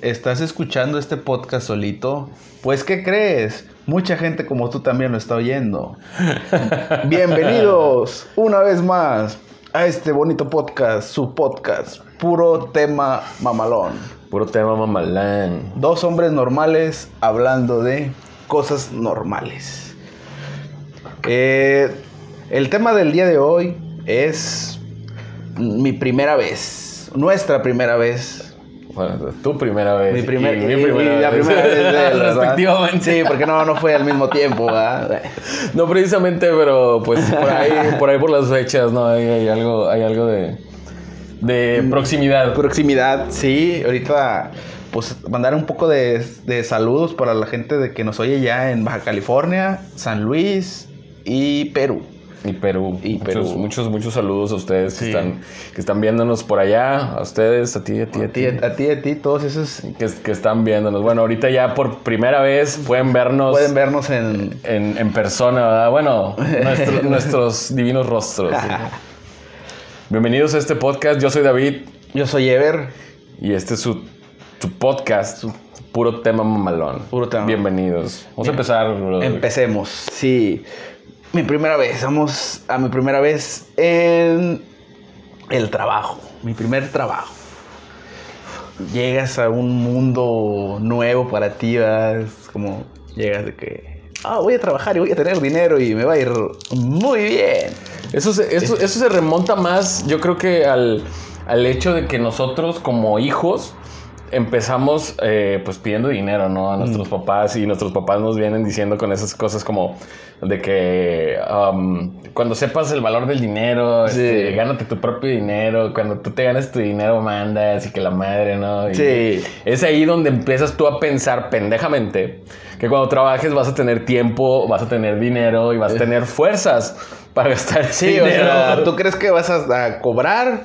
¿Estás escuchando este podcast solito? Pues, ¿qué crees? Mucha gente como tú también lo está oyendo. Bienvenidos una vez más a este bonito podcast, su podcast, puro tema mamalón. Puro tema mamalán. Dos hombres normales hablando de cosas normales. Eh, el tema del día de hoy es mi primera vez, nuestra primera vez bueno, tu primera vez. Mi, primer, y y- mi y primera la vez. primera vez de él, ¿verdad? Respectivamente. Sí, porque no, no fue al mismo tiempo, ¿verdad? No precisamente, pero pues por ahí, por ahí por las fechas, ¿no? Hay, hay algo, hay algo de, de proximidad. Proximidad, sí. Ahorita, pues, mandar un poco de, de saludos para la gente de que nos oye ya en Baja California, San Luis y Perú. Y Perú. Y muchos, Perú. muchos, muchos saludos a ustedes Sí. que, están, que están viéndonos por allá. A ustedes, a ti, a ti, a A ti, a ti, a ti, todos esos Que, que están viéndonos. Bueno, ahorita ya por primera vez pueden vernos pueden vernos en... en, en persona, ¿verdad? Bueno, nuestro- nuestros divinos rostros. Bienvenidos a este podcast. Yo soy David Yo soy Ever. y este es su, su podcast, su puro tema mamalón. Puro tema. Bienvenidos. Vamos a empezar. Empecemos. Sí. Mi primera vez. Vamos a mi primera vez en el trabajo. Mi primer trabajo. Llegas a un mundo nuevo para ti. Es como llegas de que, ah, voy a trabajar y voy a tener dinero y me va a ir muy bien. Eso se, eso, eso se remonta más, yo creo que al, al hecho de que nosotros como hijos empezamos eh, pues pidiendo dinero, ¿no? A nuestros papás y nuestros papás nos vienen diciendo con esas cosas como de que um, cuando sepas el valor del dinero, Sí. este, gánate tu propio dinero, cuando tú te ganes tu dinero mandas y que la madre, ¿no? Y Sí. Es ahí donde empiezas tú a pensar pendejamente que cuando trabajes vas a tener tiempo, vas a tener dinero y vas a tener fuerzas para gastar Sí, o dinero. sea, tú crees que vas a, a cobrar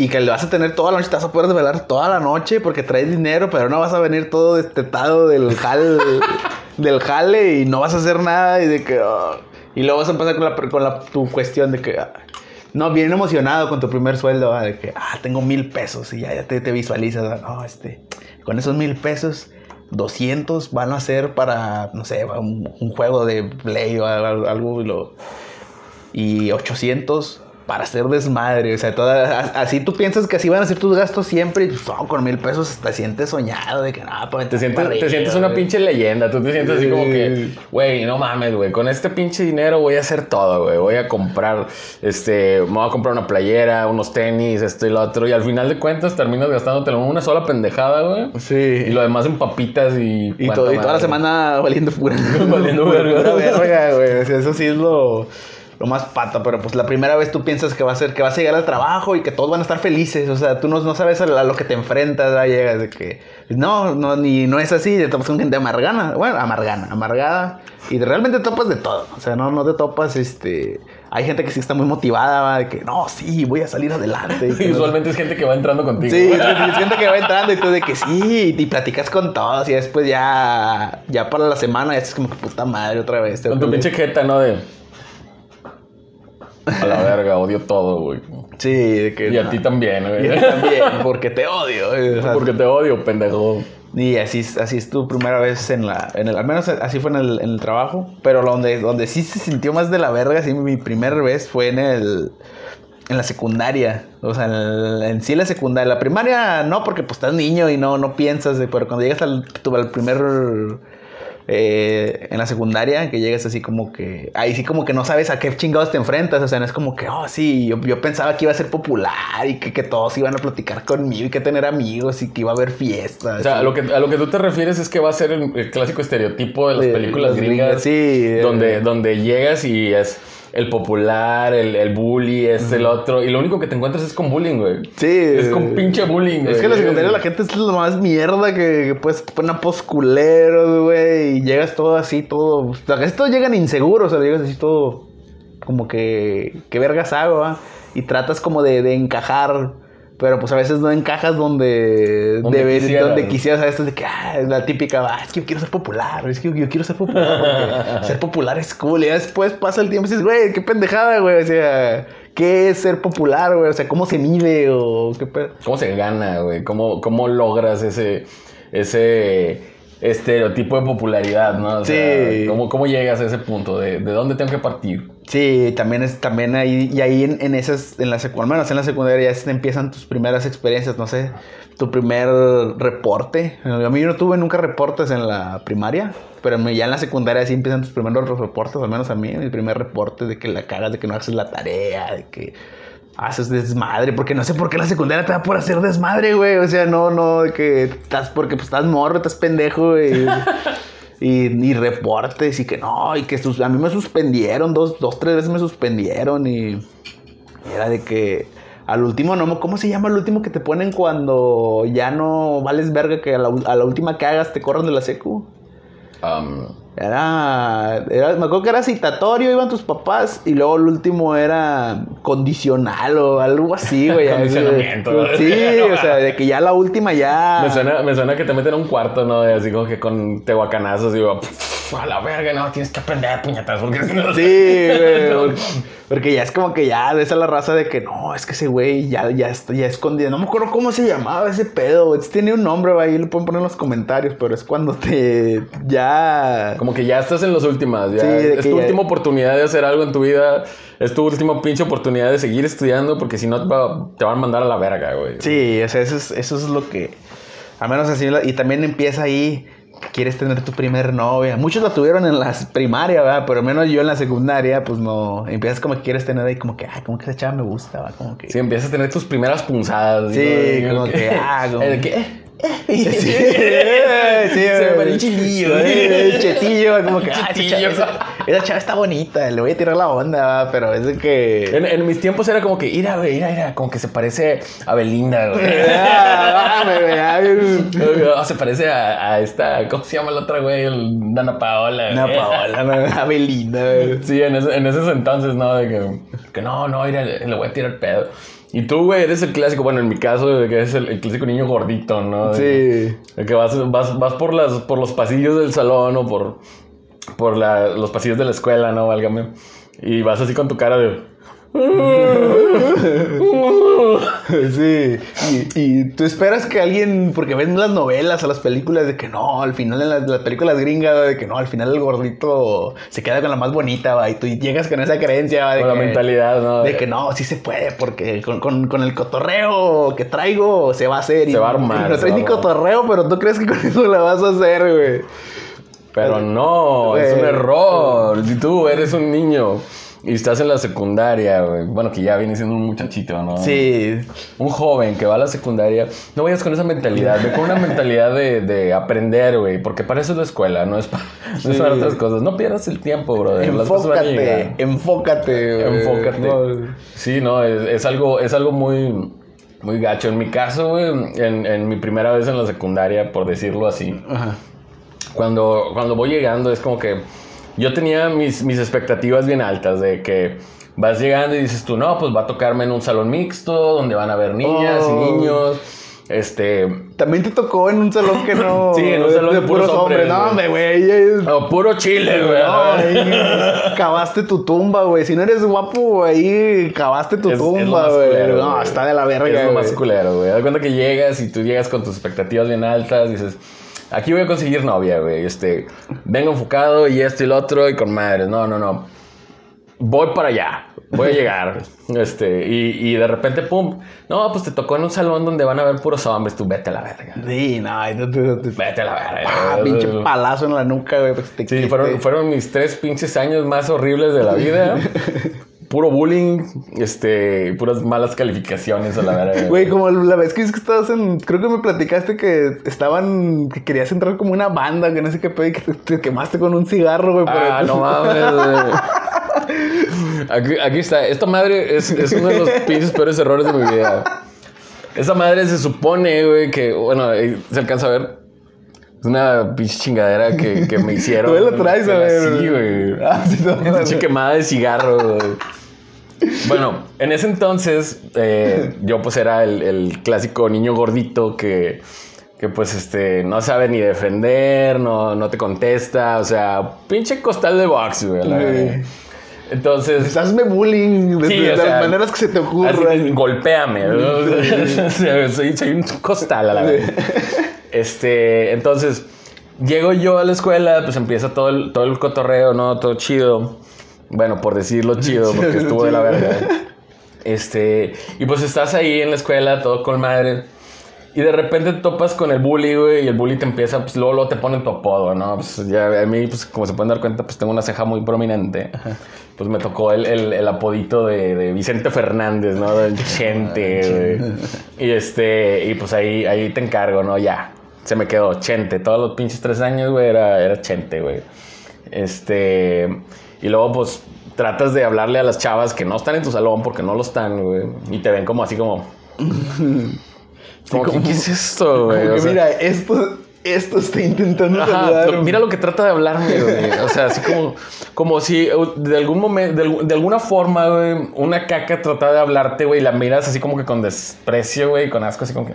y que le vas a tener toda la noche, te vas a poder desvelar toda la noche porque traes dinero, pero no vas a venir todo destetado del jal, del jale y no vas a hacer nada y de que... ah, y luego vas a empezar con, la, con la- tu cuestión de que... ah, no, bien emocionado con tu primer sueldo, ah, de que, ah, tengo mil pesos y ya, ya te, te visualizas, no, este, con esos mil pesos, 200 van a ser para, no sé, un, un juego de play o algo, algo y lo y 800 para hacer desmadre. O sea, toda, así tú piensas que así van a ser tus gastos siempre. Y pues, no, con mil pesos te sientes soñado de que nada, pues Te sientes, te sientes una pinche leyenda. Tú te sientes así como que, güey, no mames, güey. Con este pinche dinero voy a hacer todo, güey. Voy a comprar, este, me voy a comprar una playera, unos tenis, esto y lo otro. Y al final de cuentas terminas gastándote una sola pendejada, güey. Sí. Y lo demás en papitas y. Y, toda la semana valiendo pura, Valiendo pura verga, güey. O sea, eso sí es lo, lo más pata. Pero pues la primera vez tú piensas que va a ser, que vas a llegar al trabajo y que todos van a estar felices. O sea, tú no, no sabes a, lo que te enfrentas. ¿verdad? Llegas de que no, no, ni no es así. Te topas con gente amargana. Bueno, amargana, amargada. Y de- realmente te topas de todo. O sea, no, no te topas, este. Hay gente que sí está muy motivada, ¿va? de que no, sí, voy a salir adelante. y Y no- usualmente es gente que va entrando contigo. Sí, es gente- es gente que va entrando y tú de que sí, y platicas con todos y después ya, ya para la semana ya es como que puta madre otra vez. Con tu pinche jeta, ¿no? De. A la verga, odio todo, güey. Sí, de que... Y a ti también, Y güey. a ti también, porque te odio. o sea, Porque te odio, pendejo. Y así, es- así es tu primera vez en la... En el, al menos así fue en el, en el trabajo. Pero donde, donde sí se sintió más de la verga, sí, mi primera vez fue en el... En la secundaria. O sea, en, el- en sí la secundaria. La primaria no, porque pues estás niño y no, no piensas. Pero cuando llegas al, tu- al primer... eh, en la secundaria, que llegas así como que... Ahí sí como que no sabes a qué chingados te enfrentas. O sea, no es como que, oh, sí, yo, yo pensaba que iba a ser popular y que, que todos iban a platicar conmigo y que tener amigos y que iba a haber fiestas. O sea, a lo, que, a lo que tú te refieres es que va a ser el, el clásico estereotipo de las películas las gringas. gringas, sí, de- Donde, donde llegas y es el popular, el, el bully, es el otro. Y lo único que te encuentras es con bullying, güey. Sí. Es con pinche bullying, güey. Es que en la secundaria la gente es lo más mierda que, que puedes poner posculeros, güey. Y llegas todo así, todo. O sea, casi todos llegan inseguros, o sea, llegas así todo. Como que. ¿Qué vergas hago, va? Y tratas como de, de encajar. Pero pues a veces no encajas donde, Donde quisieras. donde quisieras. A veces de que, ah, es la típica, ah, es que yo quiero ser popular, es que yo quiero ser popular. porque ser popular es cool. Y después pasa el tiempo y dices, güey, qué pendejada, güey. O sea, ¿qué es ser popular, güey? O sea, ¿cómo se mide o qué pedo? ¿Cómo se gana, güey? ¿Cómo, ¿Cómo logras ese, ese estereotipo de popularidad, ¿no? O sea, Sí. ¿cómo, ¿Cómo llegas a ese punto? ¿De, de dónde tengo que partir? Sí, también es, también ahí, y ahí en, esas, en la secundaria, menos en la secundaria ya empiezan tus primeras experiencias, no sé, tu primer reporte. A mí yo no tuve nunca reportes en la primaria, pero ya en la secundaria sí empiezan tus primeros reportes, al menos a mí, mi primer reporte de que la cagas, de que no haces la tarea, de que haces desmadre, porque no sé por qué la secundaria te da por hacer desmadre, güey, o sea, no, no, de que estás, porque pues estás morro, estás pendejo, güey. Y, y reportes y que no, y que sus- a mí me suspendieron, dos, dos, tres veces me suspendieron y, era de que al último, no, ¿cómo se llama el último que te ponen cuando ya no vales verga que a la, a la última que hagas te corran de la secu? Um, Era, era, me acuerdo que era citatorio, iban tus papás, y luego el último era condicional o algo así, güey. Condicionamiento. Sí, o sea, de que ya la última ya... me, suena, me suena que te meten a un cuarto, ¿no? Así como que con tehuacanazos, digo, "Pff, a la verga, no, tienes que aprender puñetas, porque si no... Sí, güey. porque- Porque ya es como que ya ves a la raza de que no, es que ese güey ya, ya está ya escondido. No me acuerdo cómo se llamaba ese pedo. güey. Tiene un nombre, güey, ahí lo pueden poner en los comentarios, pero es cuando te ya. Como que ya estás en las últimas, ya Sí, es tu ya- última oportunidad de hacer algo en tu vida, es tu última pinche oportunidad de seguir estudiando, porque si no te, va- te van a mandar a la verga, güey. Sí, o sea, eso es, eso es lo que. Al menos así. Y también empieza ahí. Quieres tener tu primer novia. Muchos la tuvieron en la primaria, ¿verdad? Pero menos yo en la secundaria, pues no. Empiezas como que quieres tener ahí, como que, ay, como que esa chava me gusta, ¿va? Como que. Sí, empiezas a tener tus primeras punzadas. Sí, ¿no? como que, ah, como- ¿El qué? Sí, sí, Se me parece chilillo, Sí, ¿eh? Chetillo, como que, ah, Chetillo. Esa, chava está bonita, le voy a tirar la onda, pero es de que. En, en mis tiempos era como que, mira, güey, mira, mira, como que se parece a Belinda, güey. Ah, Ah, se parece a, a esta, ¿cómo se llama la otra, güey? El Dana Paola. Güey. Paola, una Belinda, güey. Sí, en, ese- en esos entonces, ¿no? De que, que no, no, mira, le, le voy a tirar pedo. Y tú, güey, eres el clásico, bueno, en mi caso, que eres el, el clásico niño gordito, ¿no? Sí. de que vas, vas, vas por, las, por los pasillos del salón o por, por la- los pasillos de la escuela, ¿no? Válgame. Y vas así con tu cara de... Sí. Y, y tú esperas que alguien, porque ven las novelas o las películas de que no, al final en las, las películas gringas, de que no, al final el gordito se queda con la más bonita, va, y tú llegas con esa creencia, va, de Con la mentalidad, ¿no? De que no, sí se puede, porque con, con- con el cotorreo que traigo se va a hacer. y- Se va a armar, No traes ni cotorreo, pero tú crees que con eso la vas a hacer, güey. Pero no, es un error. Si tú eres un niño y estás en la secundaria, güey, bueno, que ya viene siendo un muchachito, ¿no? Sí. Un joven que va a la secundaria, no vayas con esa mentalidad, ve con una mentalidad de, de aprender, güey, porque para eso es la escuela, no es, pa- no es para otras cosas. No pierdas el tiempo, brother. Enfócate, enfócate, güey. Enfócate. No. Sí, no, es, es algo, es algo muy, muy gacho. En mi caso, güey, en, en mi primera vez en la secundaria, por decirlo así, Ajá. Cuando, cuando voy llegando es como que yo tenía mis, mis expectativas bien altas de que vas llegando y dices tú, no, pues va a tocarme en un salón mixto donde van a haber niñas Oh. y niños. Este, También te tocó en un salón que no. Sí, en un salón de puros hombres, No, güey. es- oh, puro chile, güey. No, cavaste tu tumba, güey. Si no eres guapo, ahí cavaste tu Es- tumba, güey. No, está de la verga, Es lo más culero, güey. Da cuenta que llegas y tú llegas con tus expectativas bien altas, dices, aquí voy a conseguir novia, güey. Este, vengo enfocado y esto y lo otro y con madres. No, no, no. Voy para allá, voy a llegar. Este, y, y de repente, pum. No, pues te tocó en un salón donde van a ver puros hombres. Tú vete a la verga. Sí, no, no no te- Vete a la verga. Ah, pinche palazo en la nuca, güey. pues Sí, fueron, fueron mis tres pinches años más horribles de la vida. Puro bullying, este, puras malas calificaciones a la verga. Güey, como la vez que es que estabas en. Creo que me platicaste que estaban. que querías entrar como una banda, que no sé qué pedo, y que te, te quemaste con un cigarro, güey. Ah, no mames. Aquí, aquí está. Esta madre es, es uno de los pinches peores errores de mi vida. Esa madre se supone, güey, que, bueno, eh, se alcanza a ver. Es una pinche chingadera que, que me hicieron. Tú lo traes, a ver. Sí, güey. Ah, sí, no, no, Pinche quemada de cigarro, güey. Bueno, en ese entonces eh, yo pues era el, el clásico niño gordito que, que pues este no sabe ni defender, no, no te contesta, o sea, pinche costal de box, güey. la Sí. Entonces, Hazme bullying de, Sí, de las sea, maneras que se te ocurran. golpéame. ¿no? Soy, soy un costal a la vez. Este, entonces, llego yo a la escuela, pues empieza todo el, todo el cotorreo, ¿no? Todo chido. Bueno, por decirlo chido, porque estuvo de la verga. Este, y pues estás ahí en la escuela, todo con madre. Y de repente te topas con el bully, güey, y el bully te empieza, pues luego, luego te ponen tu apodo, ¿no? Pues ya a mí, pues como se pueden dar cuenta, pues tengo una ceja muy prominente. Pues me tocó el, el, el apodito de, de Vicente Fernández, ¿no? Del Chente, güey. Y este, y pues ahí, ahí te encargo, ¿no? Ya, se me quedó Chente. Todos los pinches tres años, güey, era, era Chente, güey. Este, y luego, pues, tratas de hablarle a las chavas que no están en tu salón porque no lo están, güey. Y te ven como así como... Como, como- ¿qué, qué es esto, güey? Como O que sea, mira, esto, esto está intentando Ajá, saludar. mira lo que trata de hablarme, güey. O sea, así como, como si eh, de algún momento, de, de alguna forma, güey, una caca trata de hablarte, güey, y la miras así como que con desprecio, güey, con asco, así como que.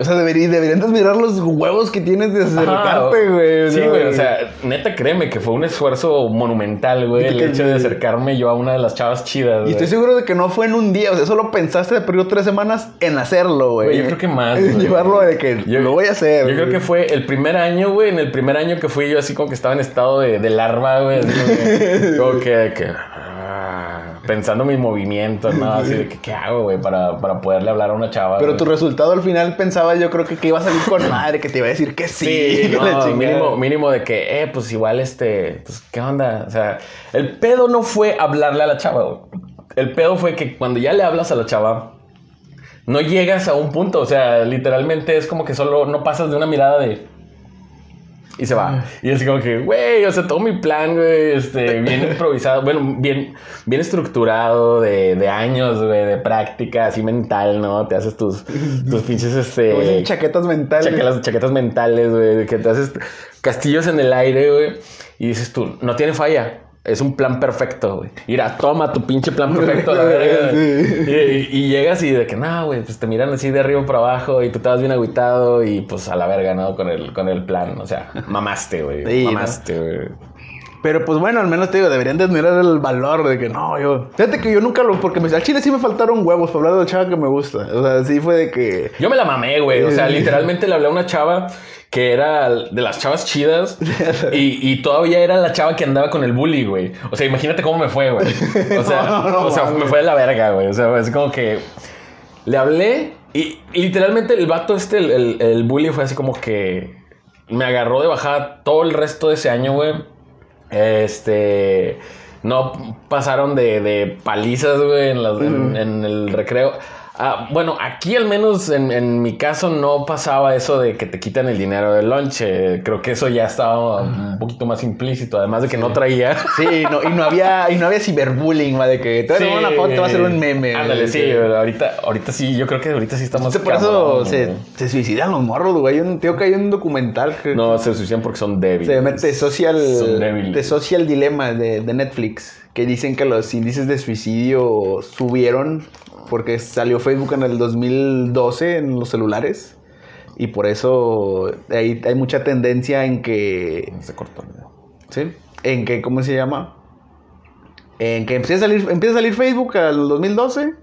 O sea, deberí- deberían de admirar los huevos que tienes de acercarte, güey. Sí, güey, o sea, neta, créeme que fue un esfuerzo monumental, güey, el hecho de acercarme yo a una de las chavas chidas, Y estoy seguro de que no fue en un día, o sea, solo pensaste, perdió tres semanas en hacerlo, güey. Yo creo que más, En güey. llevarlo de que Yo- lo voy a hacer. Yo creo que fue el primer año, güey. En el primer año que fui yo así como que estaba en estado de, de larva, güey. Como que, que, de pensando mi movimiento, ¿no? Así de ¿qué hago, güey? Para, para poderle hablar a una chava. Pero tu resultado al final pensaba yo creo que, que iba a salir con madre, que te iba a decir que sí. No, mínimo, mínimo de que, eh, pues igual este, pues, ¿qué onda? O sea, el pedo no fue hablarle a la chava, güey. El pedo fue que cuando ya le hablas a la chava, no llegas a un punto. O sea, literalmente es como que solo no pasas de una mirada de. Y se va. Y así como que, güey, o sea, todo mi plan, güey, este, bien improvisado, bueno, bien, bien estructurado, de, de años, güey, de práctica, así mental, ¿no? Te haces tus, tus pinches, este... Chaquetas mentales. Chaquetas, chaquetas mentales, güey, de que te haces castillos en el aire, güey. Y dices tú, no tiene falla. Es un plan perfecto, güey. Mira, toma tu pinche plan perfecto a la verga. Sí. Y, y llegas y de que, no, güey, pues te miran así de arriba para abajo y tú estabas bien agüitado y pues a la verga, ¿no? Con el, con el plan. O sea, mamaste, güey. Sí, ¿no? mamaste, güey. Pero pues bueno, al menos te digo, deberían de admirar el valor de que no, yo. Fíjate que yo nunca lo. Porque me, al chile sí me faltaron huevos para hablar de la chava que me gusta. O sea, sí fue de que. Yo me la mamé, güey. O sea, literalmente le hablé a una chava que era de las chavas chidas y, y todavía era la chava que andaba con el bully, güey. O sea, imagínate cómo me fue, güey. O sea, No, no, o sea mames. me fue de la verga, güey. O sea, es como que le hablé y, literalmente el vato este, el, el- el bully fue así como que me agarró de bajada todo el resto de ese año, güey. Este... No pasaron de, de palizas, güey, en, las- en- en el recreo. Ah, bueno, aquí al menos en, en mi caso no pasaba eso de que te quitan el dinero del lonche. Creo que eso ya estaba un poquito más implícito, además de que no traía. Sí, no, y no había, y no había ciberbullying, va, de que te tomar una foto, te va a hacer un meme. Ándale, sí, Sí. ahorita, ahorita sí, yo creo que ahorita sí estamos. Por eso se, se suicidan los morros, güey. Tío que hay un documental que No, se suicidan porque son débiles. se mete social, de social dilema de, de Netflix, que dicen que los índices de suicidio subieron porque salió Facebook en el 2012 en los celulares. Y por eso hay, hay mucha tendencia en que Se cortó el video. ¿Sí? En que, ¿cómo se llama? En que empieza a salir, empieza a salir Facebook al 2012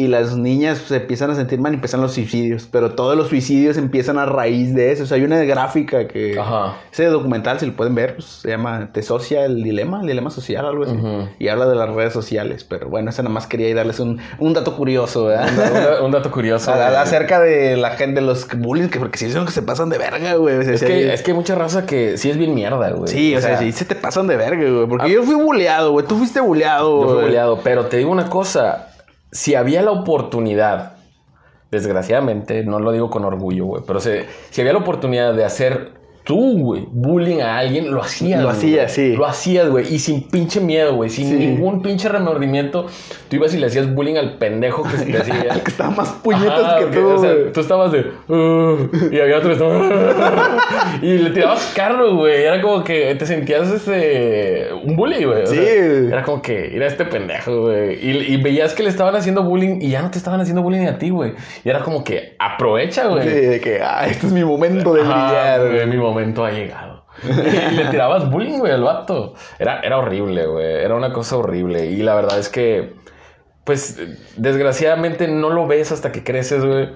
y las niñas se empiezan a sentir mal y empiezan los suicidios. Pero todos los suicidios empiezan a raíz de eso. O sea, hay una gráfica que... Ajá. Ese documental, si lo pueden ver, pues, se llama Te Socia el Dilema, el Dilema Social, algo así. Y habla de las redes sociales. Pero bueno, esa nada más quería darles un, un dato curioso, ¿verdad? Un, da- un dato curioso. A- acerca de la gente, de los bullying, que porque si son que se pasan de verga, güey. O sea, Es si que, hay- es que hay mucha raza que sí es bien mierda, güey. Sí, o, sea, sí se te pasan de verga, güey. Porque yo fui buleado, güey. Tú fuiste buleado, Yo fui boleado, pero te digo una cosa. Si había la oportunidad, desgraciadamente, no lo digo con orgullo, güey, pero se- si había la oportunidad de hacer tú, güey, bullying a alguien, lo hacías. Lo hacías, sí. Lo hacías, güey, y sin pinche miedo, güey, sin Sí. ningún pinche remordimiento. Tú ibas y le hacías bullying al pendejo que se te hacía. Que estaba más puñetas Ajá, que tú, o sea, tú estabas de. "Uh", y había otro que estaba. y le tirabas carro, güey. Era como que te sentías este. Un bully, güey. Sí. sea, era como que era este pendejo, güey. Y, y veías que le estaban haciendo bullying y ya no te estaban haciendo bullying a ti, güey. Y era como que aprovecha, güey. Sí, de que, ah, este es mi momento de Ajá, brillar, güey. Mi momento ha llegado. y le tirabas bullying, güey, al vato. Era, era horrible, güey. Era una cosa horrible. Y la verdad es que, pues, desgraciadamente no lo ves hasta que creces, güey.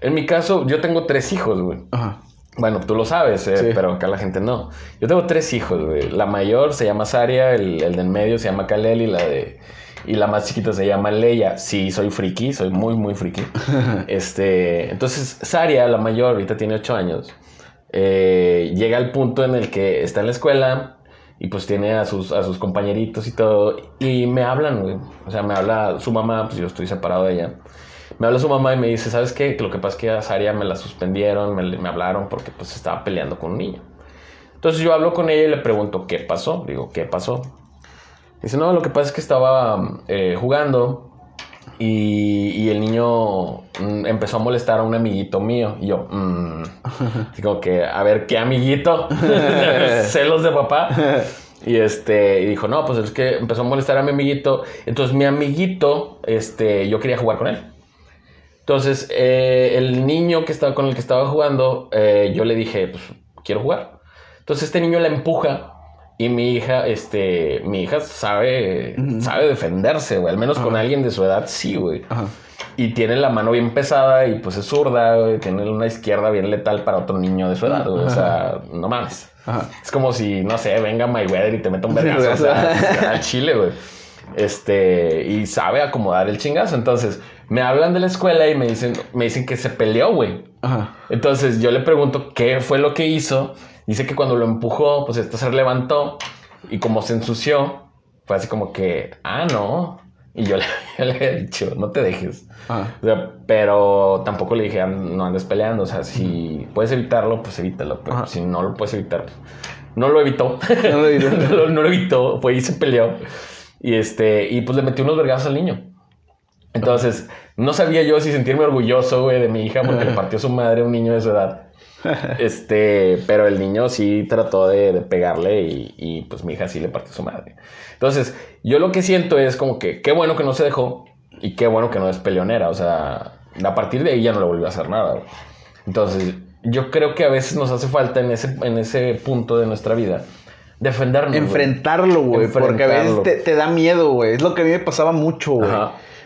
En mi caso, yo tengo tres hijos, güey. Ajá. Bueno, tú lo sabes, eh, Sí. pero acá la gente no. Yo tengo tres hijos, güey. La mayor se llama Saria, el, el de en medio se llama Kalel y la de... Y la más chiquita se llama Leia. Sí, soy friki, soy muy, muy friki. este, entonces, Saria, la mayor, ahorita tiene ocho años, eh, llega al punto en el que está en la escuela y pues tiene a sus, a sus compañeritos y todo. Y me hablan. O sea, me habla su mamá, pues yo estoy separado de ella. Me habla su mamá y me dice, ¿sabes qué? Lo que pasa es que a Saria me la suspendieron, me, me hablaron porque pues estaba peleando con un niño. Entonces yo hablo con ella y le pregunto, ¿qué pasó? Digo, ¿qué pasó? Dice, no, lo que pasa es que estaba eh, jugando y, y el niño mm, empezó a molestar a un amiguito mío. Y yo, mm. digo que, a ver, ¿qué amiguito? Celos de papá. Y este, y dijo, no, pues es que empezó a molestar a mi amiguito. Entonces mi amiguito, este, yo quería jugar con él. Entonces, eh, el niño que estaba con el que estaba jugando, eh, yo le dije, pues quiero jugar. Entonces este niño la empuja y mi hija, este, mi hija sabe, sabe defenderse, güey. Al menos con Ajá. alguien de su edad, sí, güey. Ajá. Y tiene la mano bien pesada y pues es zurda, güey. Tiene una izquierda bien letal para otro niño de su edad, güey. O sea, no mames. Es como si, no sé, venga Mayweather y te meta un vergazo. o sea, al chile, güey. Este, y sabe acomodar el chingazo. Entonces, me hablan de la escuela y me dicen, me dicen que se peleó, güey. Entonces, yo le pregunto qué fue lo que hizo. Dice que cuando lo empujó, pues esto se levantó y como se ensució, fue así como que, ah, no. Y yo le, yo le he dicho, no te dejes. Ajá. O sea, pero tampoco le dije, "Ah, no andes peleando. O sea, si puedes evitarlo, pues evítalo. Pero Ajá. si no lo puedes evitar, pues, no lo evitó. No lo evitó. no, lo- no lo evitó. Fue y se peleó. Y este, y pues le metió unos vergazos al niño. Entonces, no sabía yo si sentirme orgulloso, güey, de mi hija porque le partió su madre a un niño de su edad. Este, pero el niño sí trató de, de pegarle y, y, pues mi hija sí le partió su madre. Entonces, yo lo que siento es como que qué bueno que no se dejó y qué bueno que no es peleonera. O sea, a partir de ahí ya no le volvió a hacer nada. güey. Entonces, yo creo que a veces nos hace falta en ese, en ese punto de nuestra vida defendernos. Enfrentarlo, güey. Porque a veces te, te da miedo, güey. Es lo que a mí me pasaba mucho, güey.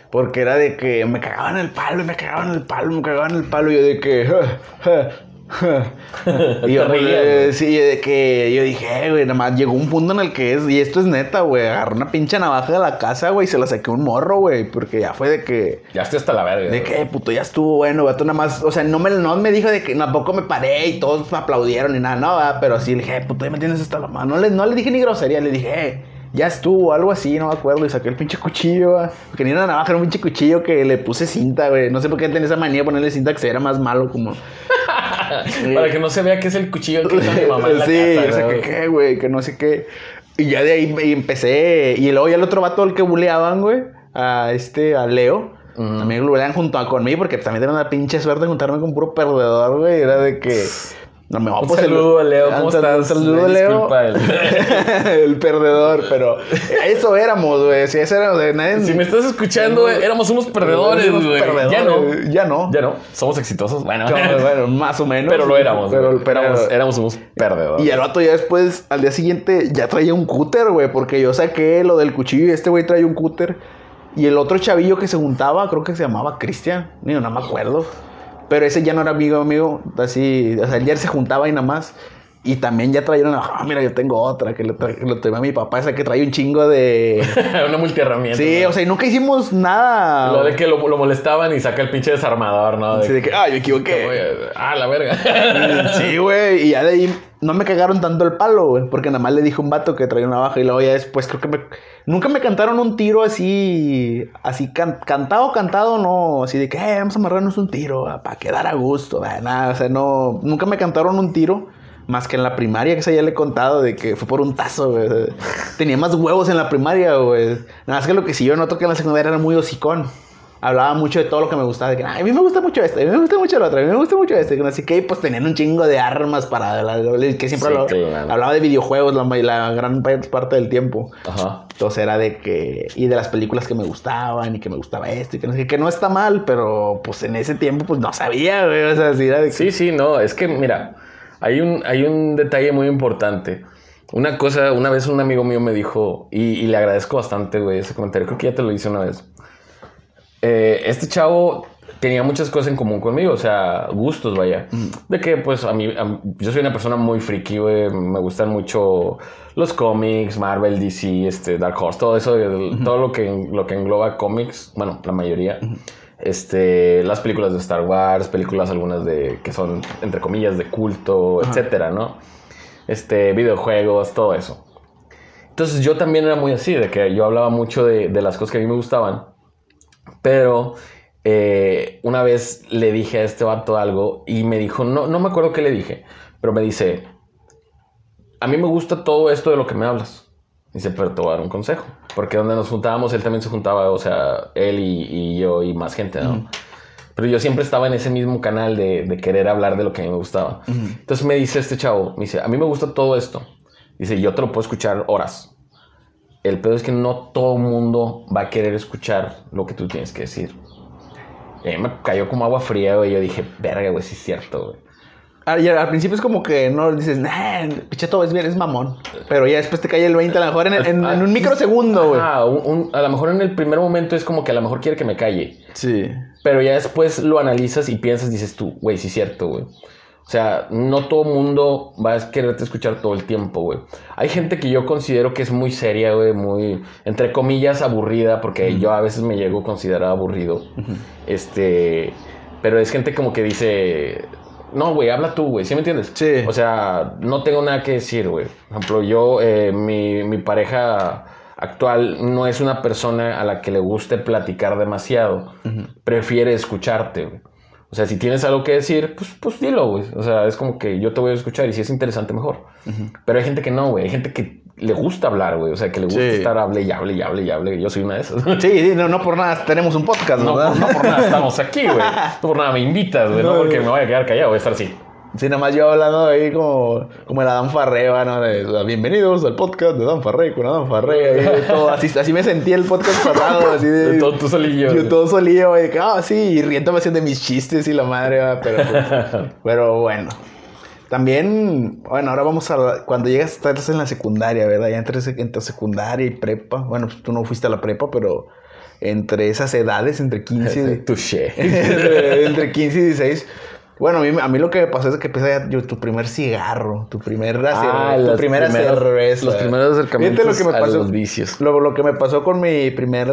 Porque era de que me cagaban el palo, y me cagaban el palo, me cagaban el palo. Y yo de que. "Ja, ja, ja". y yo, reías, eh, güey. sí, de que yo dije, "Eh, güey, nada más llegó un punto en el que es, y esto es neta, güey. Agarré una pinche navaja de la casa, güey, y se la saqué un morro, güey. Porque ya fue de que. Ya estoy hasta la verga. De güey. que, "Eh, puto, ya estuvo bueno, vato, nada más. O sea, no me, no me dijo de que tampoco me paré y todos me aplaudieron ni nada, no, ¿verdad? pero sí le dije, "Eh, puto, ya me tienes hasta la mano. No le, no le dije ni grosería, le dije, eh, ya estuvo, algo así, no me acuerdo. Y saqué el pinche cuchillo, porque ni una navaja, era un pinche cuchillo que le puse cinta, güey. No sé por qué tenía esa manía de ponerle cinta que se viera más malo, como. Para que no se vea que es el cuchillo que usa mi mamá en la sí, casa. o sea, güey. que qué, güey, que no sé qué. Y ya de ahí empecé. Y luego ya el otro vato, el que buleaban, güey, a este, a Leo. También lo buleaban junto a conmigo porque también era una pinche suerte juntarme con puro perdedor, güey. Era de que. No me Un saludo, Leo, ¿cómo estás? Un saludo, Leo. disculpa, el- el perdedor, pero eso éramos, güey. Si eso era, o sea, nadie. Si me estás escuchando, güey, éramos unos perdedores, Éramos güey. Ya no. Ya no. Ya no. Somos exitosos. Bueno, No, bueno, más o menos. pero lo éramos. Pero, güey. pero- éramos, éramos unos perdedores. Y el vato ya después, al día siguiente, ya traía un cúter, güey. Porque yo saqué lo del cuchillo y este güey traía un cúter. Y el otro chavillo que se juntaba, creo que se llamaba Cristian. Ni no me acuerdo. Pero ese ya no era amigo amigo. Así, o sea, se juntaba y nada más. Y también ya una, ah, mira, yo tengo otra que le, tra le tomé a mi papá, esa que trae un chingo de... Una multiherramienta. sí, o sea, y nunca hicimos nada. Lo de que lo, lo molestaban y saca el pinche desarmador, ¿no? De Sí, de que, ah, yo equivoqué. Ah, la verga. Sí, güey. Y ya de ahí no me cagaron tanto el palo, güey. Porque nada más le dije a un vato que traía una baja y luego ya después creo que me... Nunca me cantaron un tiro así... Así can- cantado, cantado, no. Así de que, eh, vamos a amarrarnos un tiro para quedar a gusto. Nada, o sea, no... Nunca me cantaron un tiro. Más que en la primaria, que esa ya le he contado de que fue por un tazo, güey. Tenía más huevos en la primaria, güey. Nada más que lo que sí yo noto que en la secundaria era muy hocicón. Hablaba mucho de todo lo que me gustaba. De que, "Ay, a mí me gusta mucho esto, a mí me gusta mucho lo otro, a mí me gusta mucho esto. Así que, pues, tenían un chingo de armas para... la- que siempre Sí, hablaba, claro. hablaba de videojuegos la, la gran parte del tiempo. Ajá. Entonces era de que... Y de las películas que me gustaban y que me gustaba esto y que no sé qué. Que no está mal, pero, pues, en ese tiempo, pues, no sabía, güey. O sea, sí era de que... Sí, sí, no. Es que, mira, Hay un, hay un detalle muy importante. Una cosa, una vez un amigo mío me dijo, y, y le agradezco bastante, güey, ese comentario. Creo que ya te lo hice una vez. Eh, este chavo tenía muchas cosas en común conmigo, o sea, gustos, vaya. De que, pues, a mí, a- yo soy una persona muy friki, güey. Me gustan mucho los cómics, Marvel, DC, este, Dark Horse, todo eso, todo lo que, lo que engloba cómics, bueno, la mayoría. Este, las películas de Star Wars, películas algunas de que son, entre comillas, de culto, etcétera, ¿no? Este, videojuegos, todo eso. Entonces yo también era muy así, de que yo hablaba mucho de, de las cosas que a mí me gustaban. Pero eh, una vez le dije a este vato algo y me dijo, no, no me acuerdo qué le dije, pero me dice, a mí me gusta todo esto de lo que me hablas. Dice, pero te voy a dar un consejo. Porque donde nos juntábamos, él también se juntaba, o sea, él y, y yo y más gente, ¿no? Pero yo siempre estaba en ese mismo canal de, de querer hablar de lo que a mí me gustaba. Entonces me dice este chavo, me dice, a mí me gusta todo esto. Dice, yo te lo puedo escuchar horas. El pedo es que no todo el mundo va a querer escuchar lo que tú tienes que decir. Y a mí me cayó como agua fría, güey. Yo dije, verga, güey, sí es cierto, güey. Ah, al principio es como que no dices, nah, piche todo es bien, es mamón. Pero ya después te cae el 20 a lo mejor en, en- en un microsegundo, güey. Ah, a lo mejor en el primer momento es como que a lo mejor quiere que me calle. Sí. Pero ya después lo analizas y piensas, dices tú, güey, sí es cierto, güey. O sea, no todo mundo va a quererte escuchar todo el tiempo, güey. Hay gente que yo considero que es muy seria, güey, muy, entre comillas, aburrida, porque yo a veces me llego a considerar aburrido. Este, pero es gente como que dice, no, güey, habla tú, güey, ¿sí me entiendes? Sí. O sea, no tengo nada que decir, güey. Por ejemplo, yo, eh, mi, mi pareja actual no es una persona a la que le guste platicar demasiado. Prefiere escucharte, güey. O sea, si tienes algo que decir, pues, pues dilo, güey. O sea, es como que yo te voy a escuchar y si es interesante, mejor. Pero hay gente que no, güey. Hay gente que le gusta hablar, güey. O sea, que le gusta Sí. estar hable y hable y hable y hable. Yo soy una de esas. Sí, sí, no, no por nada tenemos un podcast, No, ¿verdad? no por nada estamos aquí, güey. No por nada me invitas, güey. No No, porque güey. me voy a quedar callado, voy a estar así. Sí, nada más yo hablando ahí como, como el Adán Farré, ¿no? De, Bienvenidos al podcast de Adán Farré con Adán Farré. ahí, todo, así, así me sentí el podcast pasado, así de... Todo tú solillo. Yo todo solillo, güey. Ah, sí, y riéndome haciendo mis chistes y la madre, va, pero, pues, pero bueno. También, bueno, ahora vamos a... Cuando llegas, estás en la secundaria, ¿verdad? Ya entre, entre secundaria y prepa. Bueno, pues tú no fuiste a la prepa, pero entre esas edades, entre 15 y... Touché. entre, entre 15 y 16. Bueno, a mí, a mí lo que me pasó es que empecé ya yo, tu primer cigarro, tu primera, Ah, tu primera primeros- cerveza. los primeros acercamientos lo que me a pasó, los vicios. Lo, lo que me pasó con mi primer,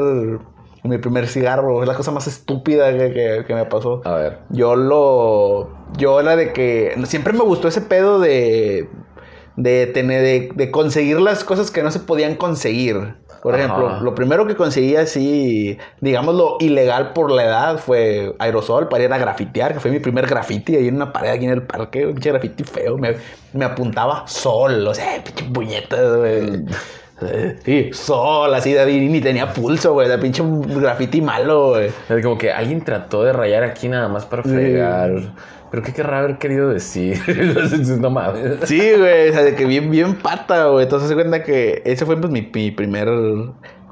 mi primer cigarro, es la cosa más estúpida que, que- que me pasó. A ver. Yo lo. Yo era de que. Siempre me gustó ese pedo de. De tener. De, de conseguir las cosas que no se podían conseguir. Por Ajá. ejemplo, lo primero que conseguí así, digámoslo, ilegal por la edad fue aerosol para ir a grafitear, que fue mi primer grafiti ahí en una pared aquí en el parque, un pinche grafiti feo. Me, me apuntaba sol, o sea, pinche. Eh, Sí, sol, así, David, ni tenía pulso, güey, de pinche grafiti malo, güey. Es como que alguien trató de rayar aquí nada más para fregar. Pero qué querrá haber querido decir. no mames. Sí, güey, o sea, de que bien, bien pata, güey. Entonces se cuenta que ese fue pues mi, mi primer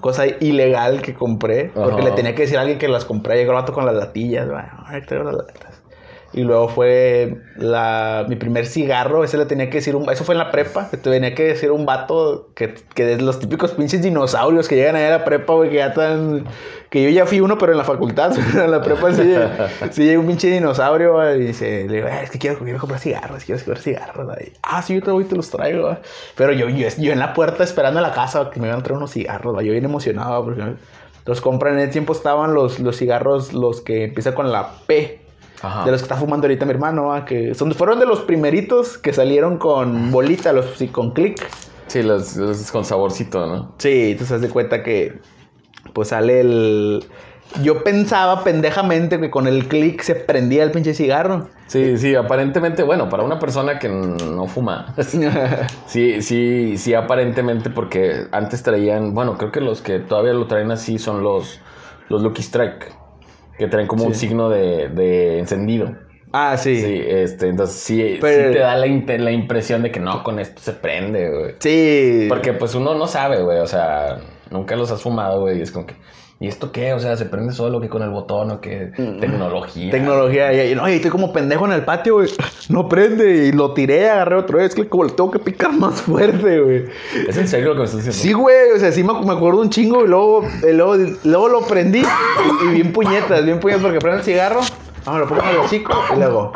cosa ilegal que compré. Porque Ajá. le tenía que decir a alguien que las compré. Llegó el vato con las latillas, güey. Ay, traigo las latas. Y luego fue la, mi primer cigarro. Ese le tenía que decir un... Eso fue en la prepa. Que te tenía que decir un vato que, que los típicos pinches dinosaurios que llegan ahí a la prepa, güey. Que ya están... Que yo ya fui uno, pero en la facultad. en la prepa sí, sí llega un pinche dinosaurio, y dice... Le digo, "Eh, es que quiero, quiero comprar cigarros. Quiero comprar cigarros. güey". Ah, sí, yo te voy y te los traigo, güey". Pero yo, yo, yo en la puerta esperando a la casa que me iban a traer unos cigarros. Yo bien emocionado porque... Los compran en el tiempo estaban los, los cigarros, los que empiezan con la P. Ajá. De los que está fumando ahorita mi hermano, que son, fueron de los primeritos que salieron con bolita, los sí, con click. Sí, los, los con saborcito, ¿no? Sí, tú te das de cuenta que pues sale el... Yo pensaba pendejamente que con el click se prendía el pinche cigarro. Sí, sí, aparentemente, bueno, para una persona que no fuma. Sí, sí, sí, aparentemente, porque antes traían, bueno, creo que los que todavía lo traen así son los, los Lucky Strike, que traen como un Sí. signo de, de encendido. ah, sí. Sí, Sí. este, entonces sí, Pero- sí te da la, la impresión de que no, con esto se prende, güey. Porque pues uno no sabe, güey, o sea, nunca los has fumado, güey, y es como que... ¿y esto qué? O sea, ¿se prende solo que con el botón o qué? Tecnología. Tecnología. Y, no, y estoy como pendejo en el patio, güey. No prende. Y lo tiré, agarré otra vez. Que como le tengo que picar más fuerte, güey. ¿Es en serio lo que me estás diciendo? Sí, güey. O sea, sí me, me acuerdo un chingo. Y luego, y luego, luego lo prendí. Y, y bien puñetas, bien puñetas. Porque prende el cigarro. Vamos, lo pongo en el hocico. Y luego.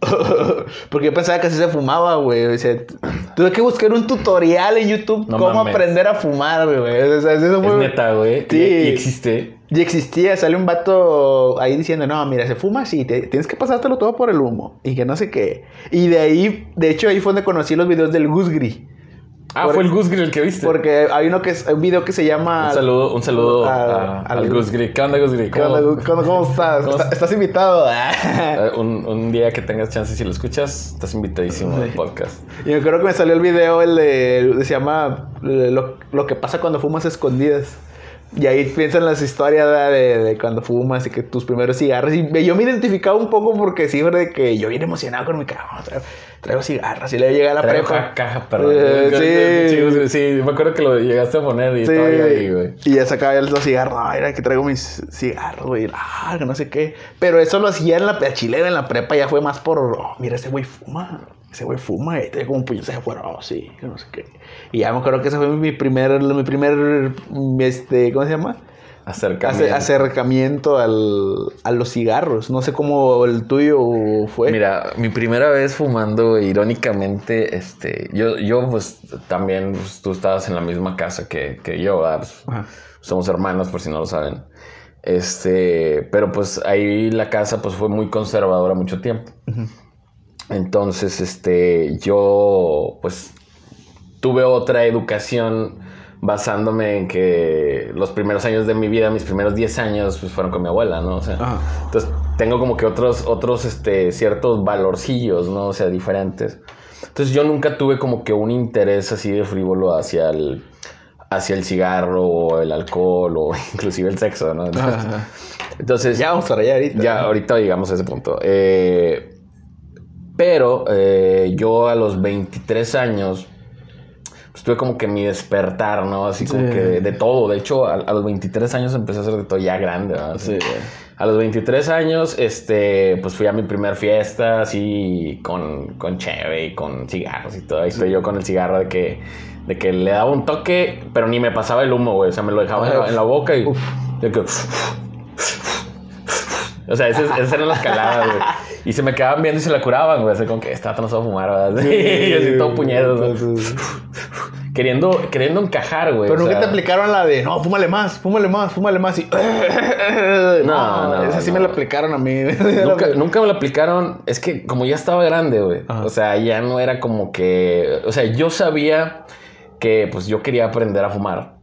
Porque yo pensaba que así se fumaba, güey. O sea, tuve que buscar un tutorial en YouTube No cómo mames. aprender a fumar, güey. O sea, eso Es neta, güey. Sí. Y existe. Y existía, sale un vato ahí diciendo, no, mira, se fuma así, te- tienes que pasártelo todo por el humo. Y que no sé qué. Y de ahí, de hecho, ahí fue donde conocí los videos del Gusgri. Ah, fue el Gus Grill el que viste. Porque hay uno que es, un video que se llama... un saludo, un saludo a- a- al- al Gus Grill. ¿Qué onda, Gus Grill? ¿Cómo, cómo estás? ¿Cómo ¿Estás- ¿Estás invitado? Eh, un, un día que tengas chance, si lo escuchas, estás invitadísimo al podcast. y me acuerdo que me salió el video, el de... Se llama lo, lo que pasa cuando fumas escondidas. Y ahí piensan las historias de, de cuando fumas y que tus primeros cigarros. Y yo me identificaba un poco porque sí, de que yo bien emocionado con mi cabrón. Traigo, traigo cigarros y le llegué a la Traigo prepa. ca- caja, perdón. Eh, sí. sí, me acuerdo que lo llegaste a poner y Sí. yo ahí, güey. Y ya sacaba yo los cigarros. No, era que traigo mis cigarros, güey. Ah, no sé qué. Pero eso lo hacía en la chilena, en la prepa. Ya fue más por, oh, mira, ese güey fuma. Ese güey fuma y como un puñetazo de afuera. Oh, sí, no sé qué. Y ya me acuerdo que ese fue mi primer, mi primer, este, ¿cómo se llama? Acercamiento. Ace- acercamiento al, a los cigarros. No sé cómo el tuyo fue. Mira, mi primera vez fumando, irónicamente, este, yo, yo pues también, pues, tú estabas en la misma casa que, que yo. Pues, somos hermanos, por si no lo saben. Este, pero pues ahí la casa pues fue muy conservadora mucho tiempo. Entonces, este, yo pues tuve otra educación basándome en que los primeros años de mi vida, mis primeros 10 años, pues fueron con mi abuela, ¿no? O sea, entonces tengo como que otros, otros, este, ciertos valorcillos, ¿no? O sea, diferentes. Entonces yo nunca tuve como que un interés así de frívolo hacia el, hacia el cigarro o el alcohol o inclusive el sexo, ¿no? Entonces Ya vamos para allá ahorita. ya, ahorita llegamos a ese punto. Eh, pero eh, yo a los 23 años, pues tuve como que mi despertar, ¿no? Así como Sí. que de, de todo. De hecho, a, a los 23 años empecé a hacer de todo ya grande, ¿verdad? Sí. A los 23 años, este, pues fui a mi primer fiesta, así, con, con cheve y con cigarros y todo. Ahí estoy yo con el cigarro de que, de que le daba un toque, pero ni me pasaba el humo, güey. O sea, me lo dejaba en la, en la boca y... de que- o sea, esas, esas eran las caladas, güey. Y se me quedaban viendo y se la curaban, güey. Así como que no se va a fumar, ¿verdad? y así todo puñedo, ¿no? Queriendo, queriendo encajar, güey. Pero nunca sea, te aplicaron la de, no, fúmale más, fúmale más, fúmale más. Y... No, no, Esa sí no. me la aplicaron a mí. Nunca, nunca me lo aplicaron. Es que como ya estaba grande, güey. O sea, ya no era como que. O sea, yo sabía que pues yo quería aprender a fumar.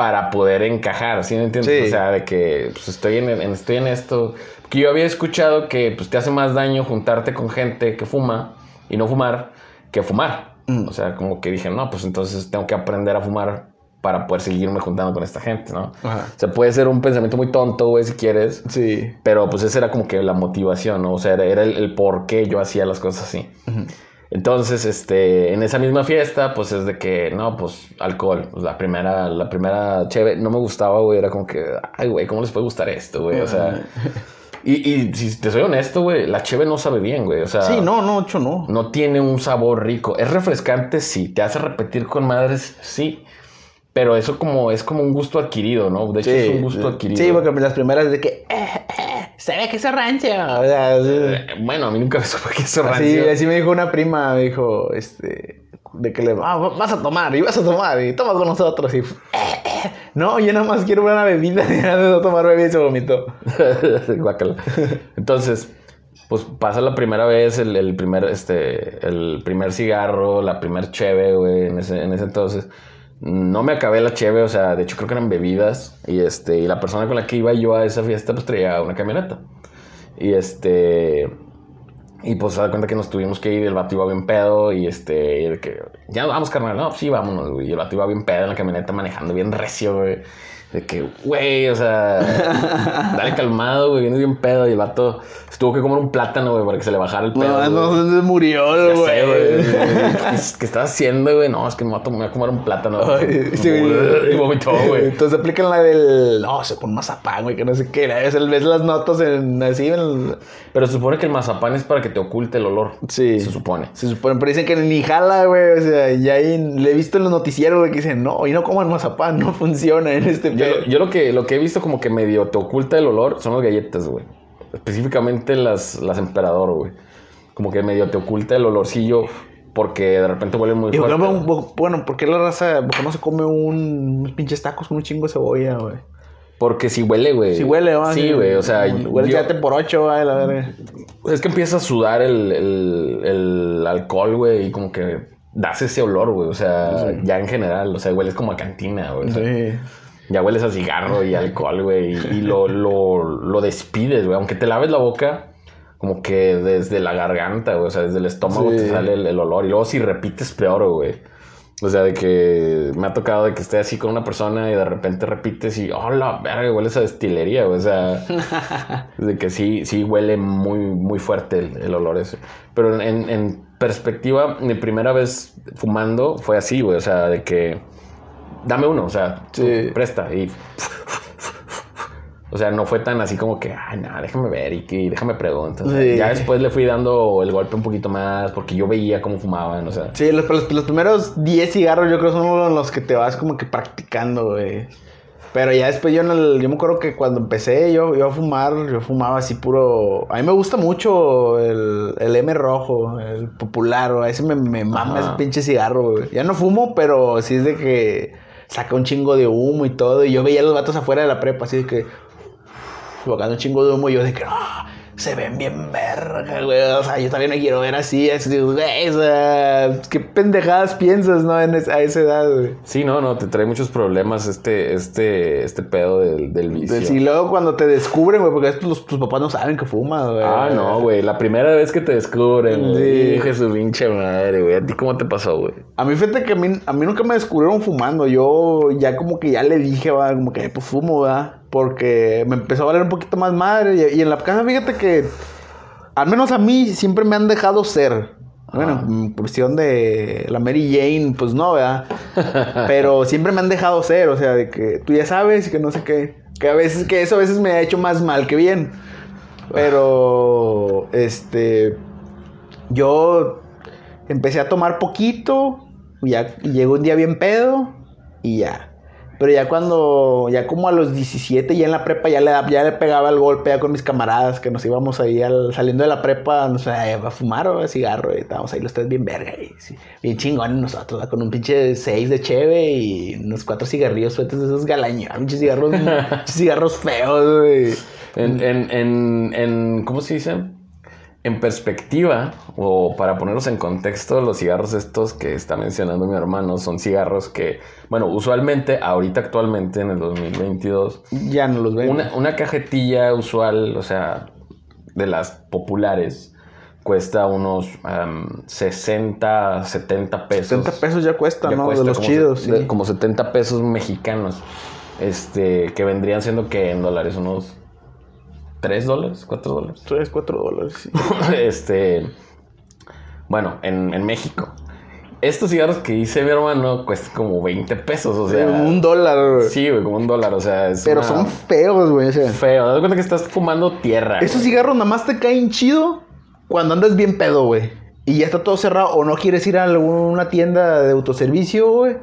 Para poder encajar, ¿sí me entiendes? Sí. O sea, de que pues, estoy, en, en- estoy en esto. Que yo había escuchado que pues, te hace más daño juntarte con gente que fuma y no fumar que fumar. Mm. O sea, como que dije, no, pues entonces tengo que aprender a fumar para poder seguirme juntando con esta gente, ¿no? Ajá. O sea, puede ser un pensamiento muy tonto, güey, si quieres. Sí. Pero pues esa era como que la motivación, ¿no? O sea, era, era el, el por qué yo hacía las cosas así. Entonces, este, en esa misma fiesta, pues es de que, no, pues alcohol. Pues, la primera, la primera cheve no me gustaba, güey. Era como que, ay, güey, ¿cómo les puede gustar esto, güey? O sea, y, y si te soy honesto, güey, la cheve no sabe bien, güey. O sea, Sí, no, no, hecho no. no tiene un sabor rico. Es refrescante, sí. Te hace repetir con madres, sí. Pero eso como es como un gusto adquirido, ¿no? De hecho, es un gusto adquirido. Sí, porque las primeras de que, eh, eh, se ve que es rancio. O sea. Eh, Bueno, a mí nunca me supo que eso así, rancio. así me dijo una prima, me dijo, este, de que le, ah, vas a tomar, y vas a tomar, y tomas con nosotros, y, eh, eh, no, yo nada más quiero una bebida, y ya de tomar bebida y se vomitó. Entonces, pues pasa la primera vez, el, el primer, este, el primer cigarro, la primer cheve, güey, en ese, en ese entonces. No me acabé la cheve, o sea, de hecho creo que eran bebidas. Y este, y la persona con la que iba yo a esa fiesta, pues traía una camioneta. Y este. Y pues se da cuenta que nos tuvimos que ir, el vato iba bien pedo, y este, y de que, ya vamos, carnal, no, sí, vámonos, güey. Y el vato iba bien pedo en la camioneta manejando bien recio, güey. De que, güey, o sea, dale calmado, güey, vienes bien pedo. Y el vato se tuvo que comer un plátano, güey, para que se le bajara el pedo. No, no, se murió, güey. ¿Qué, qué estás haciendo, güey? No, es que me voy a, tom- me voy a comer un plátano. Ay, sí, y vomitó, güey. Entonces aplican la del. No, se pone mazapán, güey, que no sé qué. Es el- Ves las notas en, así en el- Pero se supone que el mazapán es para que te oculte el olor. Sí. Se supone. Se supone, pero dicen que ni jala, güey. O sea, ya ahí le he visto en los noticieros, güey, que dicen, no, y no coman mazapán, no funciona en este Yo, pedo. yo lo, que, lo que he visto como que medio te oculta el olor son las galletas, güey. Específicamente las, las emperador, güey. Como que medio te oculta el olorcillo porque de repente huelen muy fuerte. bueno, ¿por qué la raza, por qué no se come un, unos pinches tacos con un chingo de cebolla, güey? Porque si huele, güey. Si huele, va. Sí, güey. O sea, huele yo- por ocho, güey, la verga. es que empieza a sudar el, el, el alcohol, güey, y como que das ese olor, güey. O sea, ya en general, o sea, hueles como a cantina, güey. O sea, Sí. Ya hueles a cigarro y alcohol, güey. Y, y lo, lo, lo despides, güey. Aunque te laves la boca, como que desde la garganta, güey. O sea, desde el estómago Sí. te sale el, el olor. Y luego si repites, peor, güey. O sea, de que me ha tocado de que esté así con una persona y de repente repites y, oh, la verga, hueles a destilería, güey. O sea, de que sí, sí huele muy, muy fuerte el, el olor ese. Pero en, en perspectiva, mi primera vez fumando fue así, güey. O sea, de que dame uno, o sea, Sí. presta y o sea, no fue tan así como que, ay, no, déjame ver y, déjame preguntar. O sea, Sí. Ya después le fui dando el golpe un poquito más porque yo veía cómo fumaban, o sea. Sí, los, los- los primeros 10 cigarros yo creo son los que te vas como que practicando, güey. Pero ya después yo, en el- yo me acuerdo que cuando empecé yo, yo a fumar, yo fumaba así puro... A mí me gusta mucho el, el M rojo, el popular, güey. Ese me, me mama Ajá. ese pinche cigarro, güey. Ya no fumo, pero sí es de que saca un chingo de humo y todo. Y yo veía a los vatos afuera de la prepa, así de que... Bocando un chingo de humo y yo de que... "No, se ven bien verga, güey. O sea, yo también me quiero ver así. así güey, o sea, qué pendejadas piensas, ¿no? En es- a esa edad, güey. Sí, no, no, te trae muchos problemas este, este, este pedo del, del vicio. Y luego cuando te descubren, güey, porque los, tus papás no saben que fumas, güey. Ah, no, güey. La primera vez que te descubren. Sí. Hijo de su pinche madre, güey. ¿A ti cómo te pasó, güey? A mí, fíjate que a mí, a mí nunca me descubrieron fumando. Yo ya como que ya le dije, va, como que pues fumo, ¿verdad? Porque me empezó a valer un poquito más madre. Y, y en la casa, fíjate que, al menos a mí, siempre me han dejado ser. Bueno, en cuestión de la Mary Jane, pues no, ¿verdad? Pero siempre me han dejado ser, o sea, de que tú ya sabes y que no sé qué. Que a veces, que eso a veces me ha hecho más mal que bien. Pero, este, yo empecé a tomar poquito, ya y llegó un día bien pedo y ya. Pero ya cuando, ya como a los 17, ya en la prepa, ya le, ya le pegaba el golpe ya con mis camaradas, que nos íbamos ahí al- saliendo de la prepa, no sé, a fumar o a cigarro, y estábamos ahí los tres bien verga, y, sí, bien chingones nosotros, ¿verdad? con un pinche 6 de cheve y unos cuatro cigarrillos sueltos de esos galaños, pinches cigarros, cigarros feos, güey. En, en, en, en- ¿cómo se dice? En perspectiva, o para ponerlos en contexto, los cigarros estos que está mencionando mi hermano son cigarros que, bueno, usualmente, ahorita actualmente, en el 2022, Ya no los ven. una, una cajetilla usual, o sea, de las populares, cuesta unos am, 60, 70 pesos. 70 pesos ya cuesta, Ya ¿no? cuesta de los como chidos, se- de- sí. como 70 pesos mexicanos. Este, que vendrían siendo que en dólares, unos 3 dólares, 4 dólares. 3, 4 dólares. sí. este, bueno, en, en México. Estos cigarros que hice mi hermano cuestan como 20 pesos, o sea. un dólar, güey. Sí, güey, como un dólar, o sea, es Pero una- son feos, güey. O sea, feo. Das cuenta que estás fumando tierra. esos güey. cigarros nada más te caen chido cuando andas bien pedo, güey. Y ya está todo cerrado. O no quieres ir a alguna tienda de autoservicio, güey.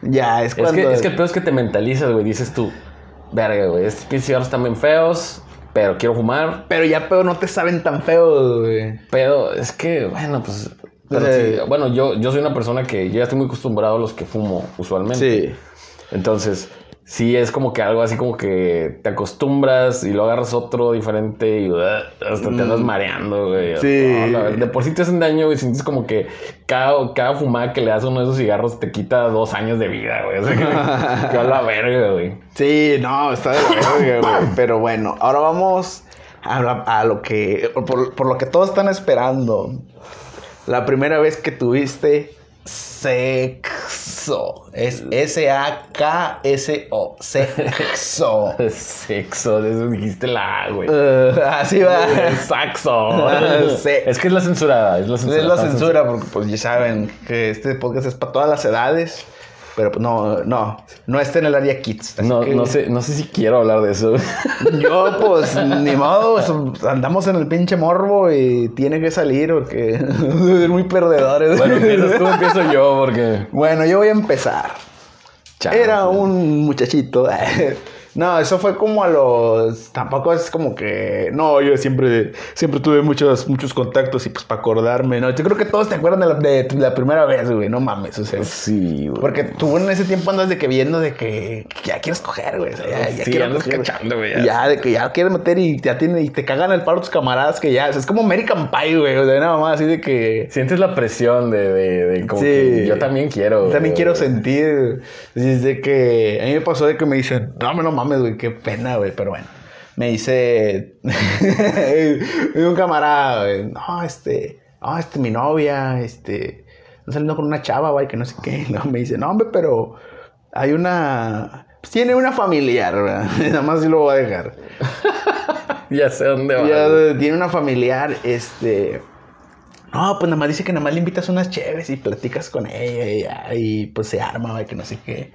Ya, es Es cuando... que, es que el peor es que te mentalizas, güey. Dices tú, verga, güey, estos cigarros están bien feos, pero quiero fumar. Pero ya pedo no te saben tan feos, güey. Pero es que, bueno, pues. pero Sí. sí, bueno, yo, yo soy una persona que yo ya estoy muy acostumbrado a los que fumo usualmente. Sí. Entonces, sí es como que algo así como que te acostumbras y lo agarras otro diferente y uh, hasta te andas mareando, güey. Mm. Sí. De por sí te hacen daño y sientes como que cada, cada fumada que le das a uno de esos cigarros te quita dos años de vida, güey. O sea, que, que a la verga, güey. Sí, no, está de la verga, güey. Pero bueno, ahora vamos a, la- a lo que... Por, por lo que todos están esperando. La primera vez que tuviste sexo. Sexo. Es S-A-K-S-O. Sexo. Sexo, de eso dijiste la A, güey. Eh, así va. Saxo. Es que es la censurada, es la censura. Es la censura, porque pues ya saben que este podcast es para todas las edades. Pero no, no, no está en el área kids. No, que no sé, no sé si quiero hablar de eso. Yo, pues, ni modo, pues, andamos en el pinche morbo y tiene que salir porque son muy perdedores. Bueno, empiezas tú, empiezo yo, porque. Bueno, yo voy a empezar. Era un muchachito. No, eso fue como a los. Tampoco es como que. No, yo siempre, siempre tuve muchos, muchos contactos y pues para acordarme, ¿no? Yo creo que todos te acuerdan de la, de la primera vez, güey. No mames, o sea. Sí, güey. Porque tú en ese tiempo andas de que viendo de que ya quieres coger, güey. O sea, ya, ya Sí, quiero andas coger, cachando, güey, Ya. ya. de que ya quieres meter y ya tiene, y te cagan el paro tus camaradas que ya. o sea, es como American Pie, güey. O sea, nada más así de que. Sientes la presión de, de, de como Sí. que yo también quiero. Yo también güey. quiero sentir. Desde que. A mí me pasó de que me dicen, no, no mames, güey, qué pena, güey. Pero bueno. Me dice. un camarada, güey. No, este. No, este, mi novia, este. Está saliendo con una chava, güey, que no sé qué. No, me dice, no, hombre, pero. Hay una. Pues tiene una familiar, ¿verdad? Nada más sí lo voy a dejar. Ya sé dónde va. Ya, güey. tiene una familiar, este. No, pues nada más dice que nada más le invitas unas chéves y platicas con ella y, pues se arma, güey, que no sé qué.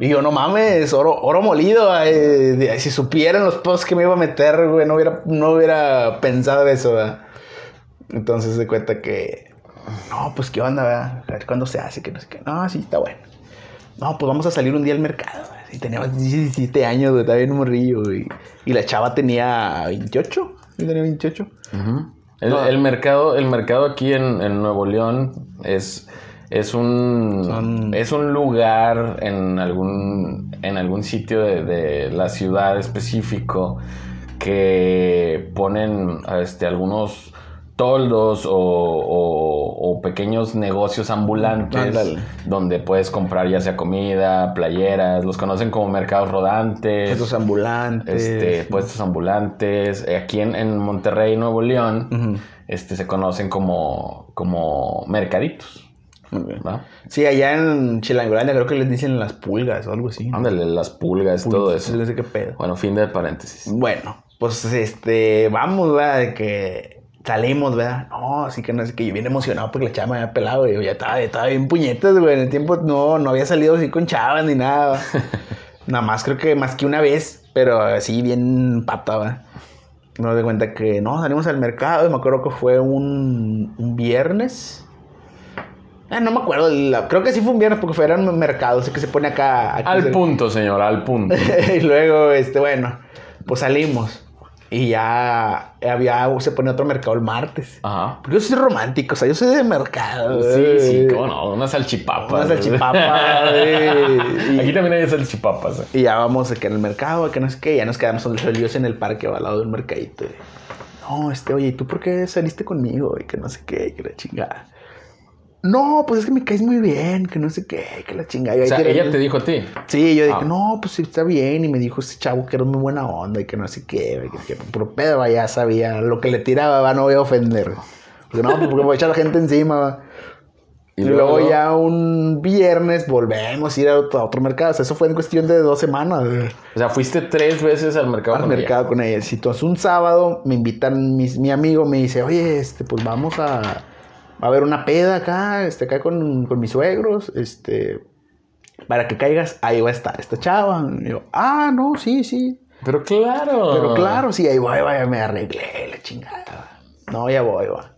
Y yo, no mames, oro, oro molido, ay, si supieran los posts que me iba a meter, güey, no hubiera, no hubiera pensado eso, ¿verdad? Entonces se cuenta que, no, pues qué onda, ¿verdad? A ver cuándo se hace, que no sé qué. No, sí, está bueno. No, pues vamos a salir un día al mercado. Y teníamos 17 años, güey, estaba bien morrillo, güey. Y la chava tenía 28. Yo tenía 28. Ujú. El, No. el mercado, el mercado aquí en, en Nuevo León es, es un Son- es un lugar en algún en algún sitio de, de la ciudad específico que ponen este algunos toldos o, o- o pequeños negocios ambulantes donde puedes comprar ya sea comida, playeras, los conocen como mercados rodantes Estos ambulantes. este, puestos ambulantes. Aquí en, en Monterrey, Nuevo León, este, se conocen como, como mercaditos. ¿Va? Sí, allá en Chilangolandia creo que les dicen las pulgas o algo así. Ándale, las pulgas, todo eso. No sé qué pedo. Bueno, fin de paréntesis. Bueno, pues este, vamos, ¿verdad? De que salimos, ¿verdad? No, así que no sé que yo bien emocionado porque la chava me había pelado, güey. Yo ya estaba, estaba bien puñetas, güey. En el tiempo no, no había salido así con chavas ni nada. Nada más creo que más que una vez, pero así bien pata, ¿verdad? Me doy cuenta que no, salimos al mercado y me acuerdo que fue un, un viernes. Ah, no me acuerdo, la- creo que sí fue un viernes porque fue era un mercado, así que se pone acá. Al punto, señor, al punto. y luego, este, bueno, pues salimos. Y ya había, se pone otro mercado el martes. Ajá. Porque yo soy romántico, o sea, yo soy de mercado. Sí, sí, cómo no, una salchipapa. Una salchipapa, eh, y- Aquí también hay salchipapas. eh. Y ya vamos aquí en el mercado, que no sé qué, ya nos quedamos solios en el parque al lado del mercadito. No, este, oye, ¿y tú por qué saliste conmigo? Y que no sé qué, que la chingada. No, pues es que me caes muy bien, que no sé qué, que la chingada. Y O sea, ella te dijo a ti. Sí, yo dije, Ah. no, pues sí, está bien. Y me dijo ese chavo que era muy buena onda y que no sé qué, que, que por pedo ya sabía lo que le tiraba, va, no voy a ofender. Porque no, pues porque voy a echar la gente encima, va. Y, luego, ya un viernes volvemos a ir a otro, a otro mercado. O sea, eso fue en cuestión de dos semanas. O sea, fuiste tres veces al mercado Al con ella. mercado con ellos. Entonces un sábado me invitan, mis- mi amigo me dice, oye, este, pues vamos a, a ver una peda acá, este, acá con, con mis suegros, este, para que caigas, ahí va a estar esta chava. Y yo, ah, no, sí, sí. Pero claro. Pero claro, sí, ahí voy, vaya, me arreglé la chingada. No, ya voy, va.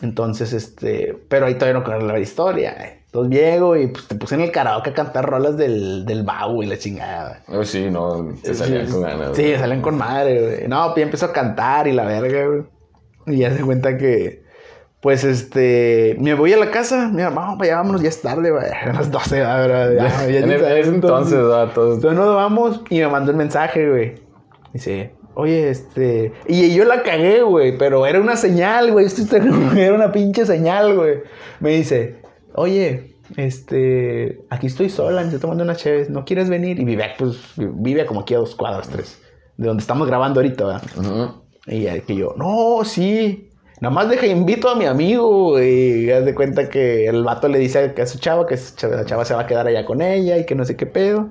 Entonces, este, pero ahí todavía no conozco la historia. eh. Entonces llego y pues te puse en el karaoke a cantar rolas del, del Bau y la chingada. Oh, sí, no, te salían Sí, con ganas. Sí, salen con madre, güey. No, pues ya empezó a cantar y la verga, güey. Y ya se cuenta que, pues, este, me voy a la casa. Mira, vamos, ya vámonos, ya es tarde, güey. A las 12, la verdad. Ya, ya el- en ese entonces, ¿verdad? Todos- entonces nos vamos y me mandó un mensaje, güey. Dice, oye, este... Y yo la cagué, güey, pero era una señal, güey. Esto era una pinche señal, güey. Me dice, oye, este... Aquí estoy sola, me estoy tomando una chévere. ¿No quieres venir? Y vive, pues, vive como aquí a dos cuadras, tres. De donde estamos grabando ahorita, ¿verdad? Y ya que yo, no, sí. Nada más deja invito a mi amigo. Y haz de cuenta que el vato le dice a su chava que la chava se va a quedar allá con ella y que no sé qué pedo.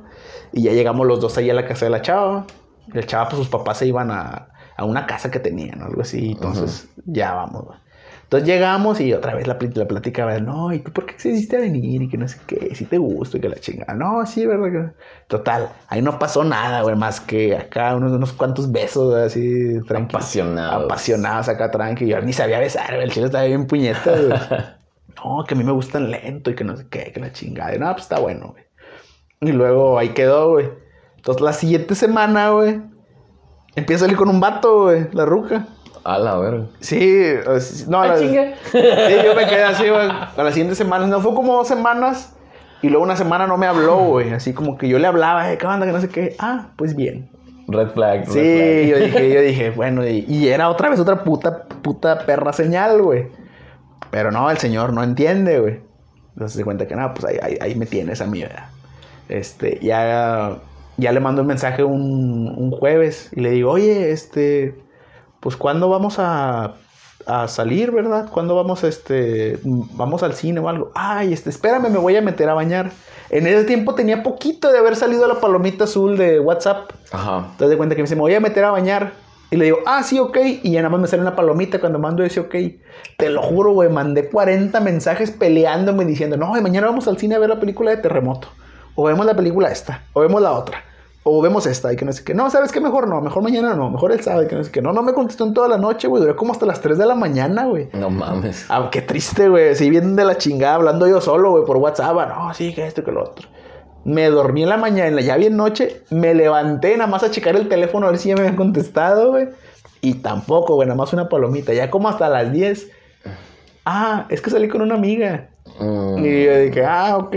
Y ya llegamos los dos ahí a la casa de la chava. Y el chava, pues sus papás se iban a, a una casa que tenían, algo así. Entonces, ya vamos, güey. Entonces llegamos y otra vez la, pl- la no, ¿y tú por qué decidiste venir? Y que no sé qué, si te gusta y que la chingada. No, sí, ¿verdad? que- Total, ahí no pasó nada, güey, más que acá unos, unos cuantos besos, así, tranquilos. Apasionados. Apasionados acá, tranqui. Yo ni sabía besar, güey, el chile estaba bien puñeta, güey. No, que a mí me gustan lento y que no sé qué, que la chingada. Y no, pues está bueno, güey. Y luego ahí quedó, güey. Entonces la siguiente semana, güey, empieza a salir con un vato, güey, la ruca. A la verga. Sí, no, Ah, la- chinga. sí, yo me quedé así, güey, a las siguientes semanas, no fue como dos semanas y luego una semana no me habló, güey, así como que yo le hablaba, eh, ¿qué onda? Que no sé qué, ah, pues bien. Red flag. red Sí, flag. yo dije, yo dije, bueno, y, y era otra vez otra puta, puta perra señal, güey. Pero no, el señor no entiende, güey. Entonces se cuenta que nada, pues ahí, ahí, ahí me tienes a mí, ¿verdad? Este, ya, ya le mando un mensaje un, un jueves y le digo, oye, este, pues ¿cuándo vamos a, a salir, verdad? ¿Cuándo vamos, este, vamos al cine o algo? Ay, este, espérame, me voy a meter a bañar. En ese tiempo tenía poquito de haber salido la palomita azul de WhatsApp. Ajá. Entonces de cuenta que me dice, me voy a meter a bañar. Y le digo, ah, sí, ok. Y ya nada más me sale una palomita cuando mando ese ok. Te lo juro, güey, mandé 40 mensajes peleándome diciendo, no, mañana vamos al cine a ver la película de Terremoto. O vemos la película esta, o vemos la otra. O vemos esta, y que no sé qué. No, ¿sabes qué? Mejor no, mejor mañana no, mejor el sábado, y que no sé qué. No, no me contestó en toda la noche, güey. Duré como hasta las 3 de la mañana, güey. No mames. Ah, qué triste, güey. Así bien de la chingada, hablando yo solo, güey, por WhatsApp. Ah, No, sí, que esto, que lo otro. Me dormí en la mañana, ya bien noche. Me levanté nada más a checar el teléfono a ver si ya me habían contestado, güey. Y tampoco, güey, nada más una palomita. Ya como hasta las 10. Ah, es que salí con una amiga. Mm, Y yo dije, ah, ok.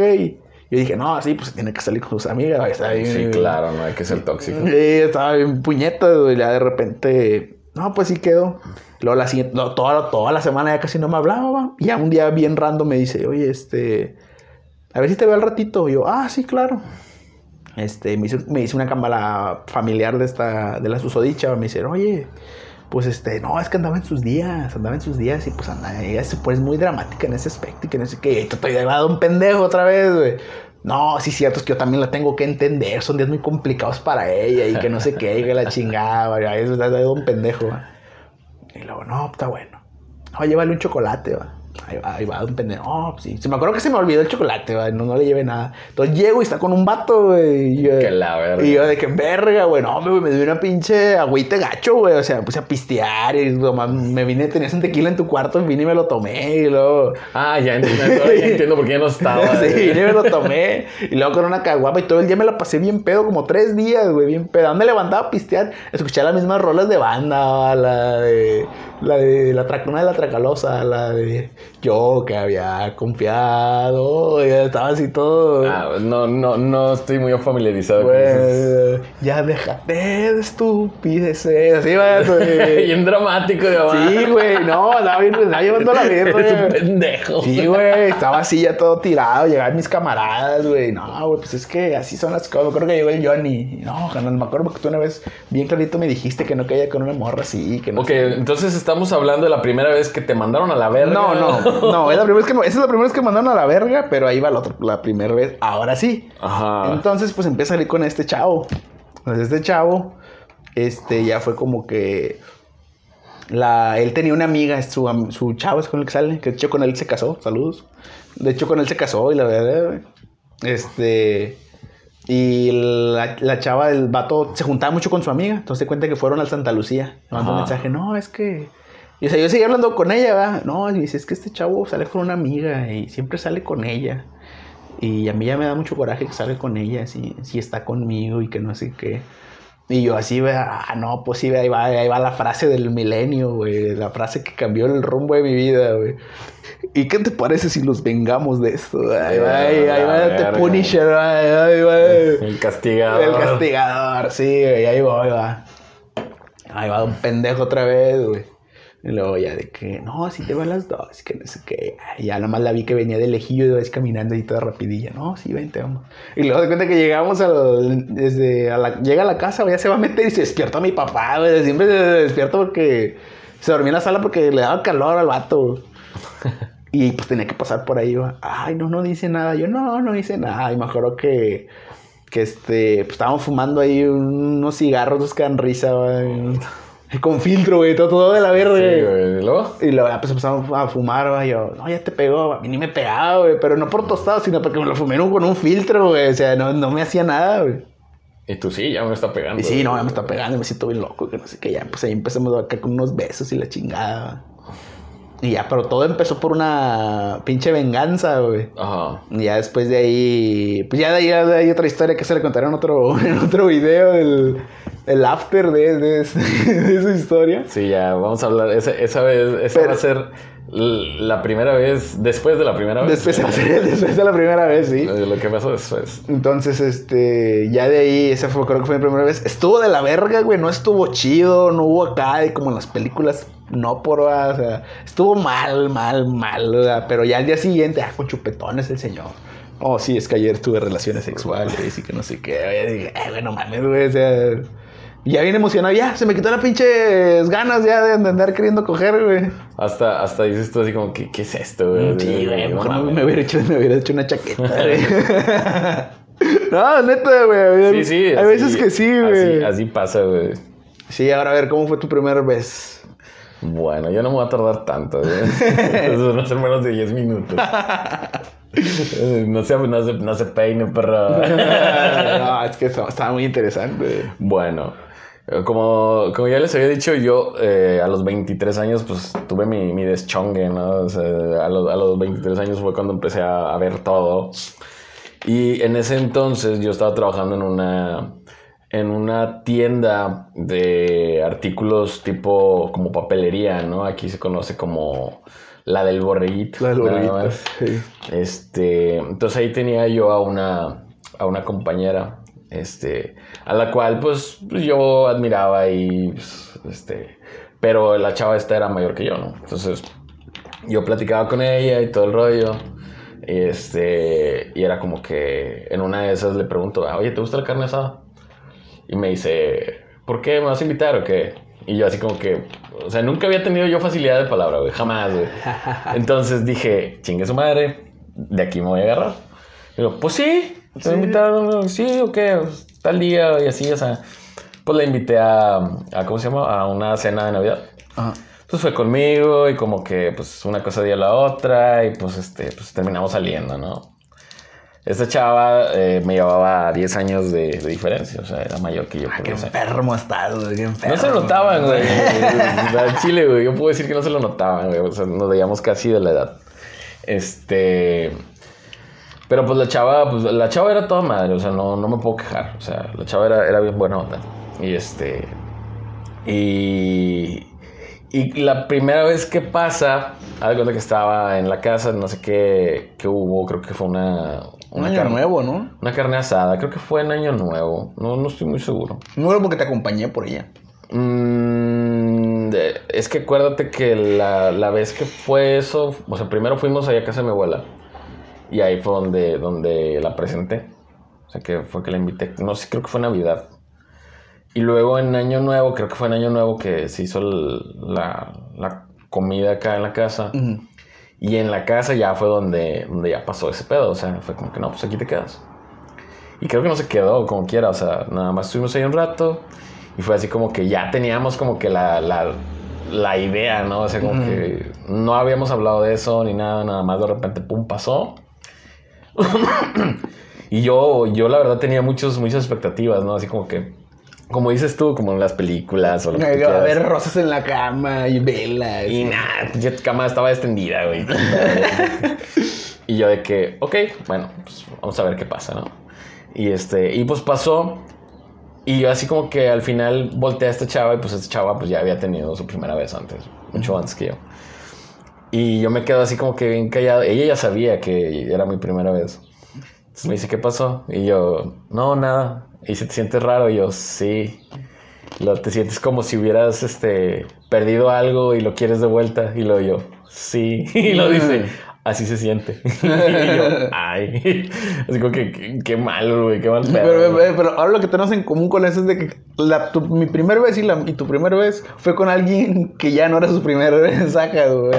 Yo dije, no, sí, pues tiene que salir con sus amigas. güey, está bien- sí, claro, no hay que ser tóxico. Sí, estaba bien puñeta, güey. Ya de repente, no, pues sí quedó. Luego la siguiente, no, toda, toda la semana ya casi no me hablaba. va. Y ya un día bien random me dice, oye, este, a ver si te veo al ratito. Y yo, ah, sí, claro. Este, me hizo, me hizo una cámara familiar de esta, de la susodicha. Me dice, oye, pues este, no, es que andaba en sus días, andaba en sus días y pues anda, ella se pues muy dramática en ese aspecto y que no sé qué. Y te estoy llevado un pendejo otra vez. No, sí, cierto, es que yo también la tengo que entender. Son días muy complicados para ella y que no sé qué, y que la chingaba. güey. Ahí es de un pendejo. Y luego, no, está bueno. No, llévale un chocolate, va. Ahí va, ahí va, un pendejo. Pues sí. Se me acuerdo que se me olvidó el chocolate, va. No, no le llevé nada. Entonces llego y está con un vato, güey. Y yo, Que la verga. y yo de que verga, güey. No, güey, me dio una pinche agüite gacho, güey. O sea, me puse a pistear y me vine, tenías un tequila en tu cuarto, vine y me lo tomé. Y luego. Ah, ya entiendo, ya entiendo por qué ya no estaba. sí, vine y me lo tomé. Y luego con una caguapa y todo el día me la pasé bien pedo, como tres días, güey, bien pedo. Me levantaba a pistear, escuché las mismas rolas de banda, la de. La de la tra- una de la tracalosa, la de yo que había confiado, y estaba así todo. Ah, no, no, no estoy muy familiarizado con eso. Güey, ya déjate de estupideces. Así va, güey. Bien dramático, de Sí, güey, no, andaba bien, andaba llevando la un verga. pendejo. Sí, güey, estaba así ya todo tirado, llegaban mis camaradas, güey. No, güey, pues es que así son las cosas. Me acuerdo que llegó el Johnny. No, me acuerdo que tú una vez bien clarito me dijiste que no caía con una morra así, que no Ok, sé. entonces estamos hablando de la primera vez que te mandaron a la verga. No, no, no, es la primera vez que esa es la primera vez que mandaron a la verga, pero ahí va la otra, la primera vez, ahora sí. Ajá. Entonces, pues empieza a salir con este chavo. Pues este chavo, este, ya fue como que. La, él tenía una amiga, su, su chavo es con el que sale, que de hecho con él se casó, saludos. De hecho con él se casó y la verdad, este. Y la, la chava del vato se juntaba mucho con su amiga, entonces se cuenta que fueron al Santa Lucía. Mandó un mensaje, no, es que. Y, o sea, yo seguía hablando con ella, ¿verdad? No, y dice, es que este chavo sale con una amiga y siempre sale con ella. Y a mí ya me da mucho coraje que salga con ella, si, si está conmigo y que no sé qué. Y yo así, ve, ah, no, pues sí, ahí va, ahí va la frase del milenio, güey. La frase que cambió el rumbo de mi vida, güey. ¿Y qué te parece si los vengamos de esto? Ahí va, ahí, ahí va, The verga. Punisher, ahí, ahí va. El castigador. El castigador, sí, güey, ahí va, ahí va. Ahí va un pendejo otra vez, güey. Y luego ya de que, no, si te veo a las dos, que no sé qué. Y ya nada más la vi que venía de lejillo y de vez caminando y toda rapidilla. No, sí, vente, vamos. Y luego de cuenta que llegamos a, desde a la, llega a la casa, güey, ya se va a meter y se despierta mi papá, güey. Siempre se despierta porque Se dormía en la sala porque le daba calor al vato. Y pues tenía que pasar por ahí. Yo, Ay, no, no dice nada. Yo, no, no dice nada. Y me acuerdo que, que este, pues estábamos fumando ahí unos cigarros, dos que dan risa, güey. Con filtro, güey, todo, todo de la verga. Sí, güey. ¿Y luego? Y luego pues empezamos a fumar, güey. Yo, no, ya te pegó. A mí ni me pegaba, güey. Pero no por tostado, sino porque me lo fumé con un filtro, güey. O sea, no, no me hacía nada, güey. Y tú sí, ya me está pegando. Y sí, no, ya me está pegando, me siento bien loco, que no sé qué. Ya, pues ahí empezamos acá con unos besos y la chingada. Y ya, pero todo empezó por una pinche venganza, güey. Ajá. Y ya después de ahí, pues ya de ahí hay otra historia que se le contaré en otro, en otro video, el, el after de, de, de esa historia. Sí, ya, vamos a hablar. Esa, esa vez, esa Pero- va a ser la primera vez, después de la primera vez. Después, después de la primera vez, sí. Lo que pasó después. Entonces, este, ya de ahí, esa fue, creo que fue mi primera vez. Estuvo de la verga, güey, no estuvo chido, no hubo acá, como en las películas, no por, o sea, estuvo mal, mal, mal, o sea, pero ya al día siguiente, ah, con chupetones el señor. Oh, sí, es que ayer tuve relaciones sexuales y que no sé qué. Oye, dije, eh, güey, no mames, güey, o sea, ya bien emocionado, ya, se me quitó las pinches ganas ya de andar queriendo coger, güey. Hasta, hasta dices tú así como, ¿qué, qué es esto, güey? Sí, güey, No mejor me, mames. me hubiera hecho, me hubiera hecho una chaqueta, güey. no, neta, güey. Sí, sí. Hay así- veces que sí, güey. Así, así pasa, güey. Sí, ahora a ver, ¿cómo fue tu primera vez? Bueno, yo no me voy a tardar tanto, güey. Eso no ser menos de 10 minutos. No se, no se, no se peine, perro. no, es que estaba muy interesante. Bueno, eh, como, como ya les había dicho, yo eh, a los 23 años pues tuve mi, mi deschongue, ¿no? O sea, a, los, a los 23 años fue cuando empecé a, a ver todo. Y en ese entonces yo estaba trabajando en una, en una tienda de artículos tipo como papelería, ¿no? Aquí se conoce como la del borreguito. La del borreguito, sí. Este, entonces ahí tenía yo a una, a una compañera, este, a la cual pues, pues, yo admiraba y, pues, este, pero la chava esta era mayor que yo, ¿no? Entonces yo platicaba con ella y todo el rollo, y este, y era como que en una de esas le pregunto, "Ah, oye, ¿te gusta la carne asada? Y me dice, ¿por qué me vas a invitar o qué? Y yo así como que, o sea, nunca había tenido yo facilidad de palabra, güey, jamás, güey. Entonces dije, chingue su madre, de aquí me voy a agarrar. Y digo, pues sí, te voy a invitar, ¿no? sí, o qué, tal día y así, o sea. Pues la invité a, a, ¿cómo se llama? A una cena de Navidad. Ajá. Pues fue conmigo y como que pues una cosa dio la otra y pues este, pues terminamos saliendo, ¿no? Esta chava eh, me llevaba 10 años de, de diferencia, o sea, era mayor que yo. Ah, qué 10 años. enfermo estás, güey, qué enfermo. No se lo notaban, güey. Al Chile, güey. Yo puedo decir que no se lo notaban, güey. O sea, nos veíamos casi de la edad. Este. Pero pues la chava, pues la chava era toda madre, o sea, no, no me puedo quejar. O sea, la chava era, era bien buena onda. Y este. Y. Y la primera vez que pasa, haz cuenta que estaba en la casa, no sé qué, qué hubo, creo que fue una. Un una año carne- nuevo, ¿no? Una carne asada, creo que fue en Año Nuevo. No, no estoy muy seguro. Nuevo porque te acompañé por ella. Mm, es que acuérdate que la, la vez que fue eso, o sea, primero fuimos allá a casa de mi abuela y ahí fue donde, donde la presenté. O sea, que fue que la invité. No sé, creo que fue Navidad. Y luego en Año Nuevo, creo que fue en Año Nuevo que se hizo el- la, la comida acá en la casa. Y en la casa ya fue donde, donde ya pasó ese pedo. O sea, fue como que no, pues aquí te quedas. Y creo que no se quedó como quiera. O sea, nada más estuvimos ahí un rato. Y fue así como que ya teníamos como que la, la, la idea, ¿no? O sea, como que no habíamos hablado de eso ni nada. Nada más de repente, pum, pasó. y yo, yo la verdad tenía muchos, muchas expectativas, ¿no? Así como que, como dices tú, como en las películas o lo que tú A ver rosas en la cama y velas. Y nada, ya tu cama estaba extendida, güey. y yo de que, ok, bueno, pues vamos a ver qué pasa, ¿no? Y este, y pues pasó. Y yo así como que al final volteé a esta chava y pues esta chava pues ya había tenido su primera vez antes, mucho antes que yo. Y yo me quedo así como que bien callado. Ella ya sabía que era mi primera vez. Entonces me dice, ¿qué pasó? Y yo, no, nada. Y se te sientes raro. Y yo, sí. Lo, te sientes como si hubieras este, perdido algo y lo quieres de vuelta. Y lo yo, sí. Y lo dice, así se siente. y yo, ay. Así como que, qué, qué mal, güey, qué mal pedo. Pero, güey. pero, pero ahora lo que tenemos en común con eso es de que la- tu- mi primer vez y, la, y tu primer vez fue con alguien que ya no era su primer vez, saca, güey.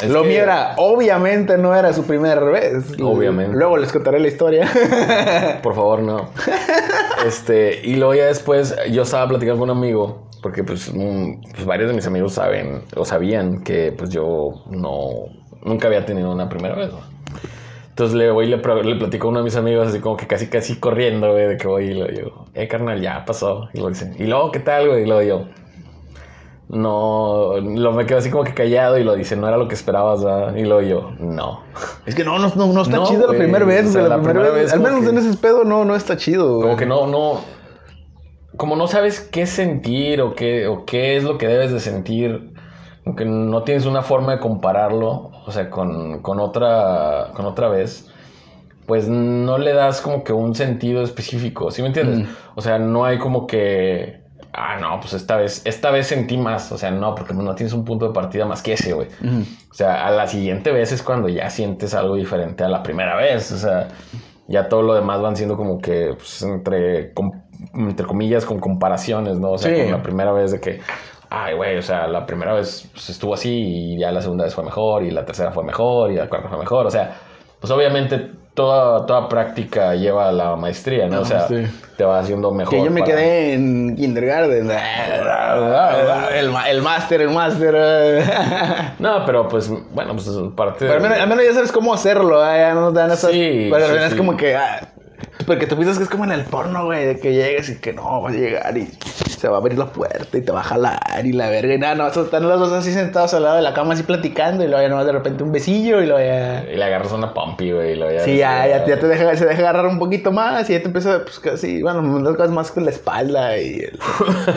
Es lo que- mío era, obviamente no era su primer vez. Obviamente. Luego les contaré la historia. Por favor, no. Este, y luego ya después yo estaba platicando con un amigo, porque pues, pues varios de mis amigos saben o sabían que pues yo no, nunca había tenido una primera vez. ¿no? Entonces le voy y le, le platico a uno de mis amigos así como que casi casi corriendo, güey, de que voy y lo digo, eh, carnal, ya pasó. Y lo dicen, y luego, ¿qué tal, güey? Y luego yo, no, lo me quedo así como que callado y lo dice, no era lo que esperabas, ¿verdad? Y luego yo, no. es que no, no, no, no está No, chido la güey, primera vez, o sea. La, la primera vez, vez al menos que- en ese pedo no, no está chido. Como que no, no. Como no sabes qué sentir o qué, o qué es lo que debes de sentir. Como que no tienes una forma de compararlo. O sea, con, con otra. con otra vez. Pues no le das como que un sentido específico. ¿Sí me entiendes? Mm. O sea, no hay como que. Ah, no, pues esta vez, esta vez sentí más. O sea, no, porque no tienes un punto de partida más que ese, güey. O sea, a la siguiente vez es cuando ya sientes algo diferente a la primera vez. O sea, ya todo lo demás van siendo como que pues, entre, com- entre comillas, con comparaciones, ¿no? O sea, Sí. con la primera vez de que, ay, güey, o sea, la primera vez pues, estuvo así y ya la segunda vez fue mejor y la tercera fue mejor y la cuarta fue mejor. O sea, pues obviamente toda, toda práctica lleva a la maestría, ¿no? Ah, o sea, sí. te va haciendo mejor. Que yo me para- quedé en kindergarten. El, ma- el máster, el máster. No, pero pues, bueno, pues parte Pero al menos, al menos ya sabes cómo hacerlo, ¿eh? ya no nos dan esas. Sí, pero sí, es sí. como que. ah, porque tú piensas que es como en el porno, güey, de que llegues y que no, vas a llegar y se va a abrir la puerta y te va a jalar y la verga. Y nada, no, están los dos así sentados al lado de la cama así platicando y luego ya nomás de repente un besillo y luego ya. Y le agarras una pompi, güey. y luego ya Sí, ya, ya, ya te deja, se deja agarrar un poquito más y ya te empieza, pues casi, bueno, unas cosas más con la espalda y. el-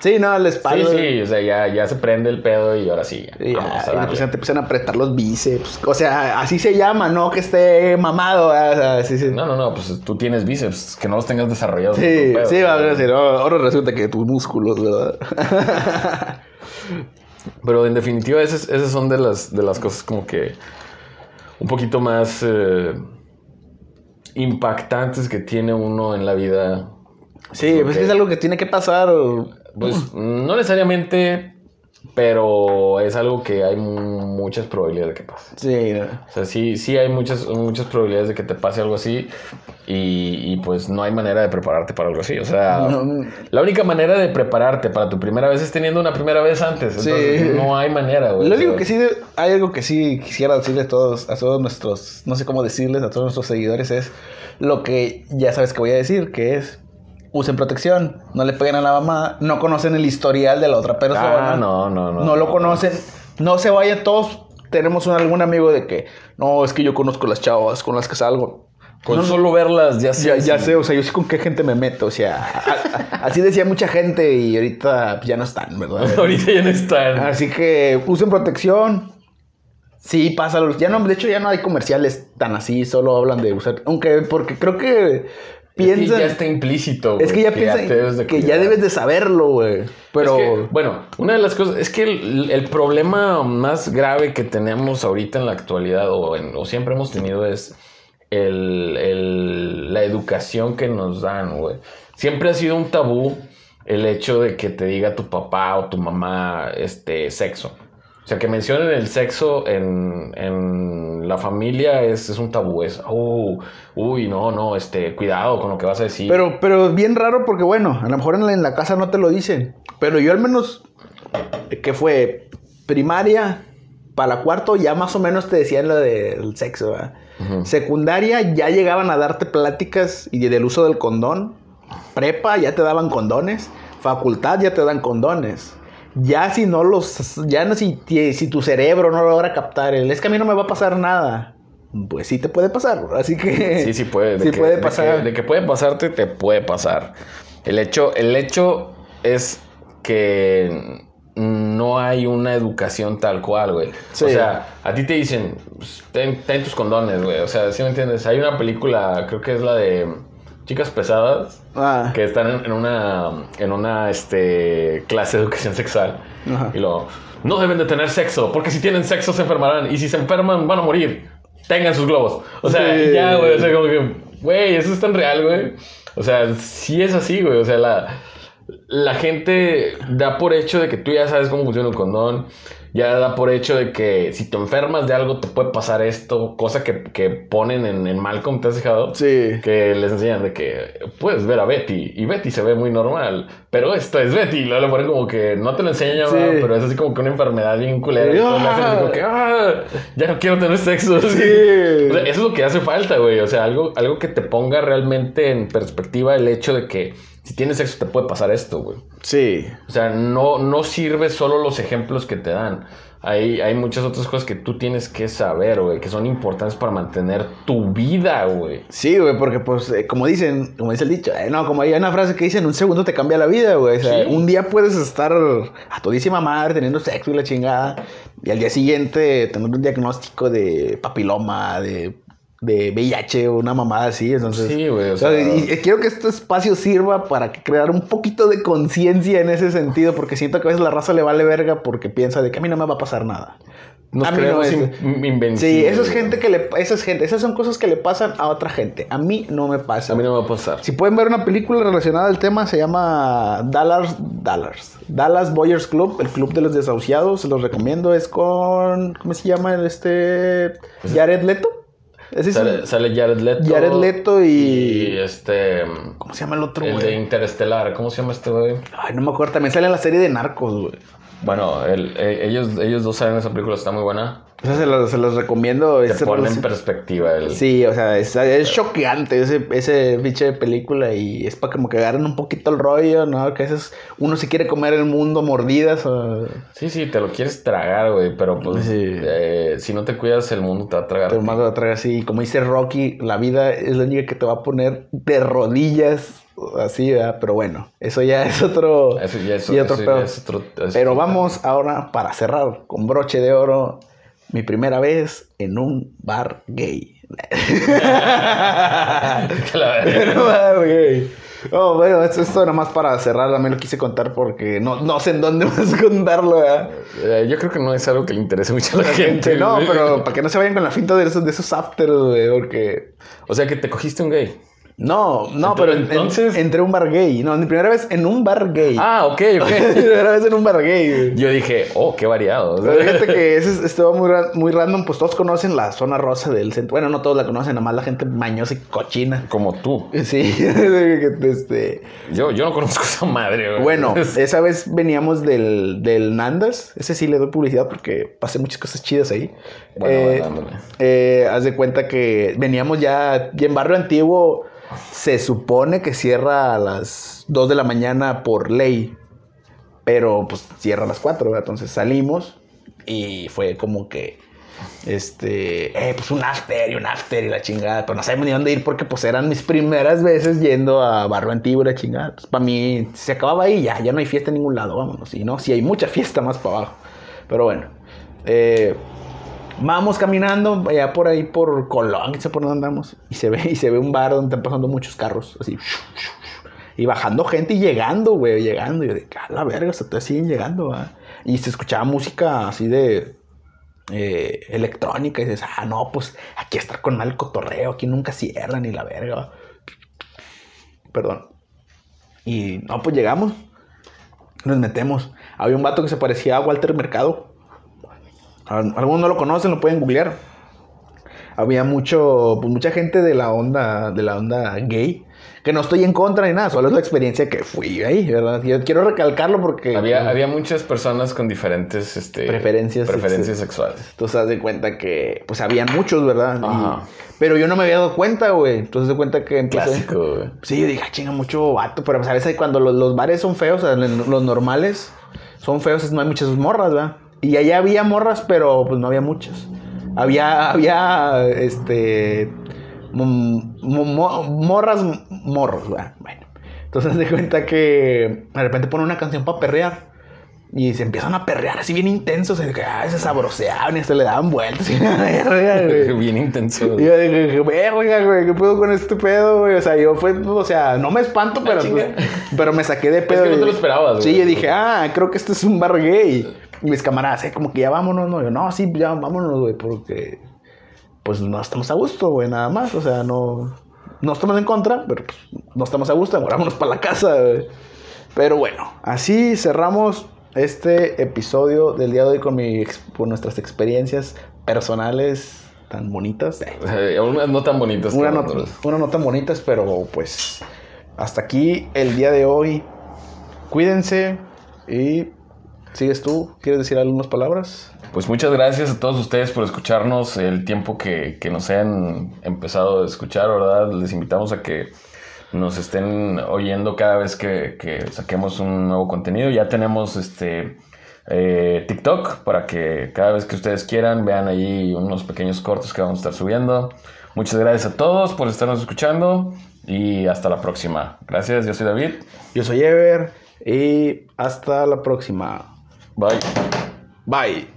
Sí, no, la Sí, espalda. sí, o sea, ya, ya se prende el pedo y ahora sí. Ya, vamos a y te, darle. empiezan, te empiezan a apretar los bíceps. O sea, así se llama, no que esté mamado. ¿verdad? O sea, sí, sí. No, no, no, pues tú tienes bíceps, que no los tengas desarrollados. Sí, pedo. sí, va a decir, "Oh, ahora resulta que tus músculos, ¿verdad? Pero en definitiva, esas, esas son de las, de las cosas como que un poquito más eh, impactantes que tiene uno en la vida. sí, pues que es algo que tiene que pasar. o- Pues no necesariamente, pero es algo que hay mu- muchas probabilidades de que pase. Sí, O sea, sí, sí hay muchas, muchas probabilidades de que te pase algo así y, y, pues no hay manera de prepararte para algo así. O sea, No. la única manera de prepararte para tu primera vez es teniendo una primera vez antes. Sí. Entonces no hay manera, güey. Lo único que sí, hay algo que sí quisiera decirles a todos, a todos nuestros, no sé cómo decirles, a todos nuestros seguidores, es lo que ya sabes que voy a decir, que es usen protección, no le peguen a la mamá, no conocen el historial de la otra persona. Ah, no, no, no. no lo conocen, no se vayan todos. Tenemos un, algún amigo de que, no, es que yo conozco las chavas con las que salgo. Con No, solo verlas ya sé. Ya, ya sí. sé, o sea, yo sé con qué gente me meto, o sea, a- a- así decía mucha gente y ahorita ya no están, ¿verdad? Ahorita ya no están. Así que usen protección. Sí, pasa. Ya no, de hecho, ya no hay comerciales tan así, solo hablan de usar. Aunque, porque creo que Es que piensan. ya está implícito. Es que ya piensan te debes de que ya debes de saberlo, güey. Pero. Es que, bueno, una de las cosas es que el, el problema más grave que tenemos ahorita en la actualidad o, en- o siempre hemos tenido es el, el- la educación que nos dan, güey. Siempre ha sido un tabú el hecho de que te diga tu papá o tu mamá este sexo. O sea, que mencionen el sexo en, en la familia es, es un tabú. Es, "Oh, uy, no, no, este, cuidado con lo que vas a decir. Pero, pero bien raro porque, bueno, a lo mejor en la, en la casa no te lo dicen. Pero yo al menos, que fue primaria, para cuarto, ya más o menos te decían lo del sexo. ¿verdad? Ujú. Secundaria ya llegaban a darte pláticas y del uso del condón. Prepa ya te daban condones. Facultad ya te dan condones. Ya si no los... Ya no si, si tu cerebro no logra captar el... Es que a mí no me va a pasar nada. Pues sí te puede pasar. Así que... Sí, sí puede. de Sí que- puede de pasar. que- De que, puede pasarte, te puede pasar. El hecho, el hecho es que no hay una educación tal cual, güey. Sí. O sea, a ti te dicen, pues, ten, ten tus condones, güey. O sea, ¿sí me entiendes? Hay una película, creo que es la de Chicas Pesadas, Ah, que están en, una, en una este, clase de educación sexual. Ajá. Y luego, no deben de tener sexo, porque si tienen sexo se enfermarán, y si se enferman van a morir. Tengan sus globos. O sea, Sí. ya, güey, o sea, como que, güey, eso es tan real, güey. O sea, sí es así, güey. O sea, la, la gente da por hecho de que tú ya sabes cómo funciona un condón. Ya da por hecho de que si te enfermas de algo te puede pasar esto. Cosa que, que ponen en, en Malcolm, ¿te has fijado? Sí. Que les enseñan de que puedes ver a Betty y Betty se ve muy normal, pero esto es Betty. Y luego le ponen como que no te lo enseñan, pero es así como que una enfermedad bien culera. Y como que, ah, ya no quiero tener sexo. Sí. O sea, eso es lo que hace falta, güey. O sea, algo, algo que te ponga realmente en perspectiva el hecho de que si tienes sexo te puede pasar esto, güey. Sí. O sea, no, no sirve solo los ejemplos que te dan. Hay, hay muchas otras cosas que tú tienes que saber, güey, que son importantes para mantener tu vida, güey. Sí, güey, porque pues, eh, como dicen, como dice el dicho, eh, no, como hay una frase que dice, en un segundo te cambia la vida, güey. O sea, Sí. un día puedes estar a todísima madre teniendo sexo y la chingada, y al día siguiente tener un diagnóstico de papiloma, de, de VIH o una mamada así. Entonces, Sí, güey, o o sea, sea- y- y quiero que este espacio sirva para crear un poquito de conciencia en ese sentido, porque siento que a veces la raza le vale verga porque piensa de que a mí no me va a pasar nada. Nos A mí no es- in- invencibles. Sí, eso es gente que le, esas gente, esas son cosas que le pasan a otra gente. A mí no me pasa. A mí no me va a pasar. Si pueden ver una película relacionada al tema, se llama Dallas, Dallas, Dallas Boyers Club, el club de los desahuciados. Se los recomiendo. Es con, ¿cómo se llama este? Jared Leto. Sale, sale Jared Leto. Jared Leto y, Y este. ¿cómo se llama el otro El de? Interestelar. ¿Cómo se llama este güey? Ay, no me acuerdo. También sale en la serie de Narcos, güey. Bueno, el- eh, ellos, ellos dos saben esa película, está muy buena. O sea, se los, se los recomiendo. Te pone en perspectiva el. Sí, o sea, es, es choqueante ese, ese pinche de película y es para como que agarren un poquito el rollo, ¿no? Que a veces uno se quiere comer el mundo mordidas o... Sí, sí, te lo quieres tragar, güey, pero pues Sí. eh, si no te cuidas el mundo te va a tragar. Te mando a traer así, como dice Rocky, la vida es la única que te va a poner de rodillas, así, ¿verdad? Pero bueno, eso ya es otro... Eso ya es, y otro eso ya es otro- Pero vamos ahora para cerrar con broche de oro, mi primera vez en un bar gay. La. En un bar gay. Oh, bueno, esto, esto nada más para cerrar, también lo quise contar porque no, no sé en dónde más contarlo. Eh, yo creo que no es algo que le interese mucho a la gente. no, güey. pero para que no se vayan con la finta de esos, de esos afters, porque... O sea que te cogiste un gay. No, no, pero en- en- entonces- entré a un bar gay. No, mi primera vez en un bar gay. Ah, ok, mi ok. primera vez en un bar gay. Yo dije, oh, qué variado. O sea, Pero fíjate que ese es- estuvo muy, muy random, pues todos conocen la zona rosa del centro. Bueno, no todos la conocen, nada más la gente mañosa y cochina. Como tú. Sí, este... Yo, yo no conozco esa madre, güey. Bueno, esa vez veníamos del, del Nandas. Ese sí le doy publicidad porque pasé muchas cosas chidas ahí. Bueno, Eh, eh, haz de cuenta que veníamos ya, y en Barrio Antiguo se supone que cierra a las 2 de la mañana por ley, pero pues cierra a las 4, ¿verdad? entonces salimos y fue como que, este, eh, pues un after y un after y la chingada, pero no sabemos ni dónde ir porque pues eran mis primeras veces yendo a Barrio Antiguo y la chingada. Pues para mí se acababa ahí, ya, ya no hay fiesta en ningún lado, vámonos, y no, sí hay mucha fiesta más para abajo, pero bueno. Eh, Vamos caminando allá por ahí por Colón, no sé por dónde andamos. Y se ve, y se ve un bar donde están pasando muchos carros, así. Y bajando gente y llegando, güey, llegando. Y yo de, a la verga, se te siguen llegando, ¿va?". Y se escuchaba música así de eh, electrónica. Y dices, ah, no, pues aquí estar con mal cotorreo, aquí nunca cierran ni la verga. ¿va?". Perdón. Y no, pues llegamos. Nos metemos. Había un vato que se parecía a Walter Mercado. Al- Algunos no lo conocen, lo pueden googlear. Había mucho, pues mucha gente de la onda, de la onda gay. Que no estoy en contra ni nada, solo es la experiencia que fui ahí, ¿verdad? Yo quiero recalcarlo porque. Había, había muchas personas con diferentes este, Preferencias preferencias sex- sexuales. Tú te das de cuenta que, pues habían muchos, ¿verdad? Y- Ajá. pero yo no me había dado cuenta, güey. Entonces de cuenta que empecé. Clásico, güey. Sí, yo dije, "Ah, chinga, mucho vato. Pero, ¿sabes? Ahí Cuando los, los bares son feos, o sea, los normales son feos, no hay muchas morras, ¿verdad? Y allá había morras, pero pues no había muchas. Había, había, este, mo- morras, morros. Bueno. Entonces de cuenta que de repente ponen una canción para perrear. Y se empiezan a perrear así bien intensos. Que, ah, se sabroseaban y se le daban vueltas. Bien intenso. Y yo dije, verga, güey, ¿qué puedo con este pedo, güey? O sea, yo fue, o sea, no me espanto, pero, chinga. pues, pero me saqué de pedo. que no te lo esperabas, Sí, güey. yo dije, ah, creo que este es un bar gay. Mis camaradas, eh, como que ya vámonos, ¿no? Yo, no, sí, ya vámonos, güey, porque pues no estamos a gusto, güey, nada más. O sea, no, no estamos en contra, pero pues, no estamos a gusto, vámonos para la casa, güey. Pero bueno, así cerramos este episodio del día de hoy con, mi, con nuestras experiencias personales tan bonitas. Eh, unas no tan bonitas. Una no, una no tan bonitas, pero pues hasta aquí el día de hoy. Cuídense y sigues tú. ¿Quieres decir algunas palabras? Pues muchas gracias a todos ustedes por escucharnos el tiempo que, que nos hayan empezado a escuchar, ¿verdad? Les invitamos a que nos estén oyendo cada vez que, que saquemos un nuevo contenido. Ya tenemos este eh, TikTok para que cada vez que ustedes quieran vean ahí unos pequeños cortos que vamos a estar subiendo. Muchas gracias a todos por estarnos escuchando y hasta la próxima. Gracias, yo soy David. Yo soy Ever y hasta la próxima. Bye. Bye.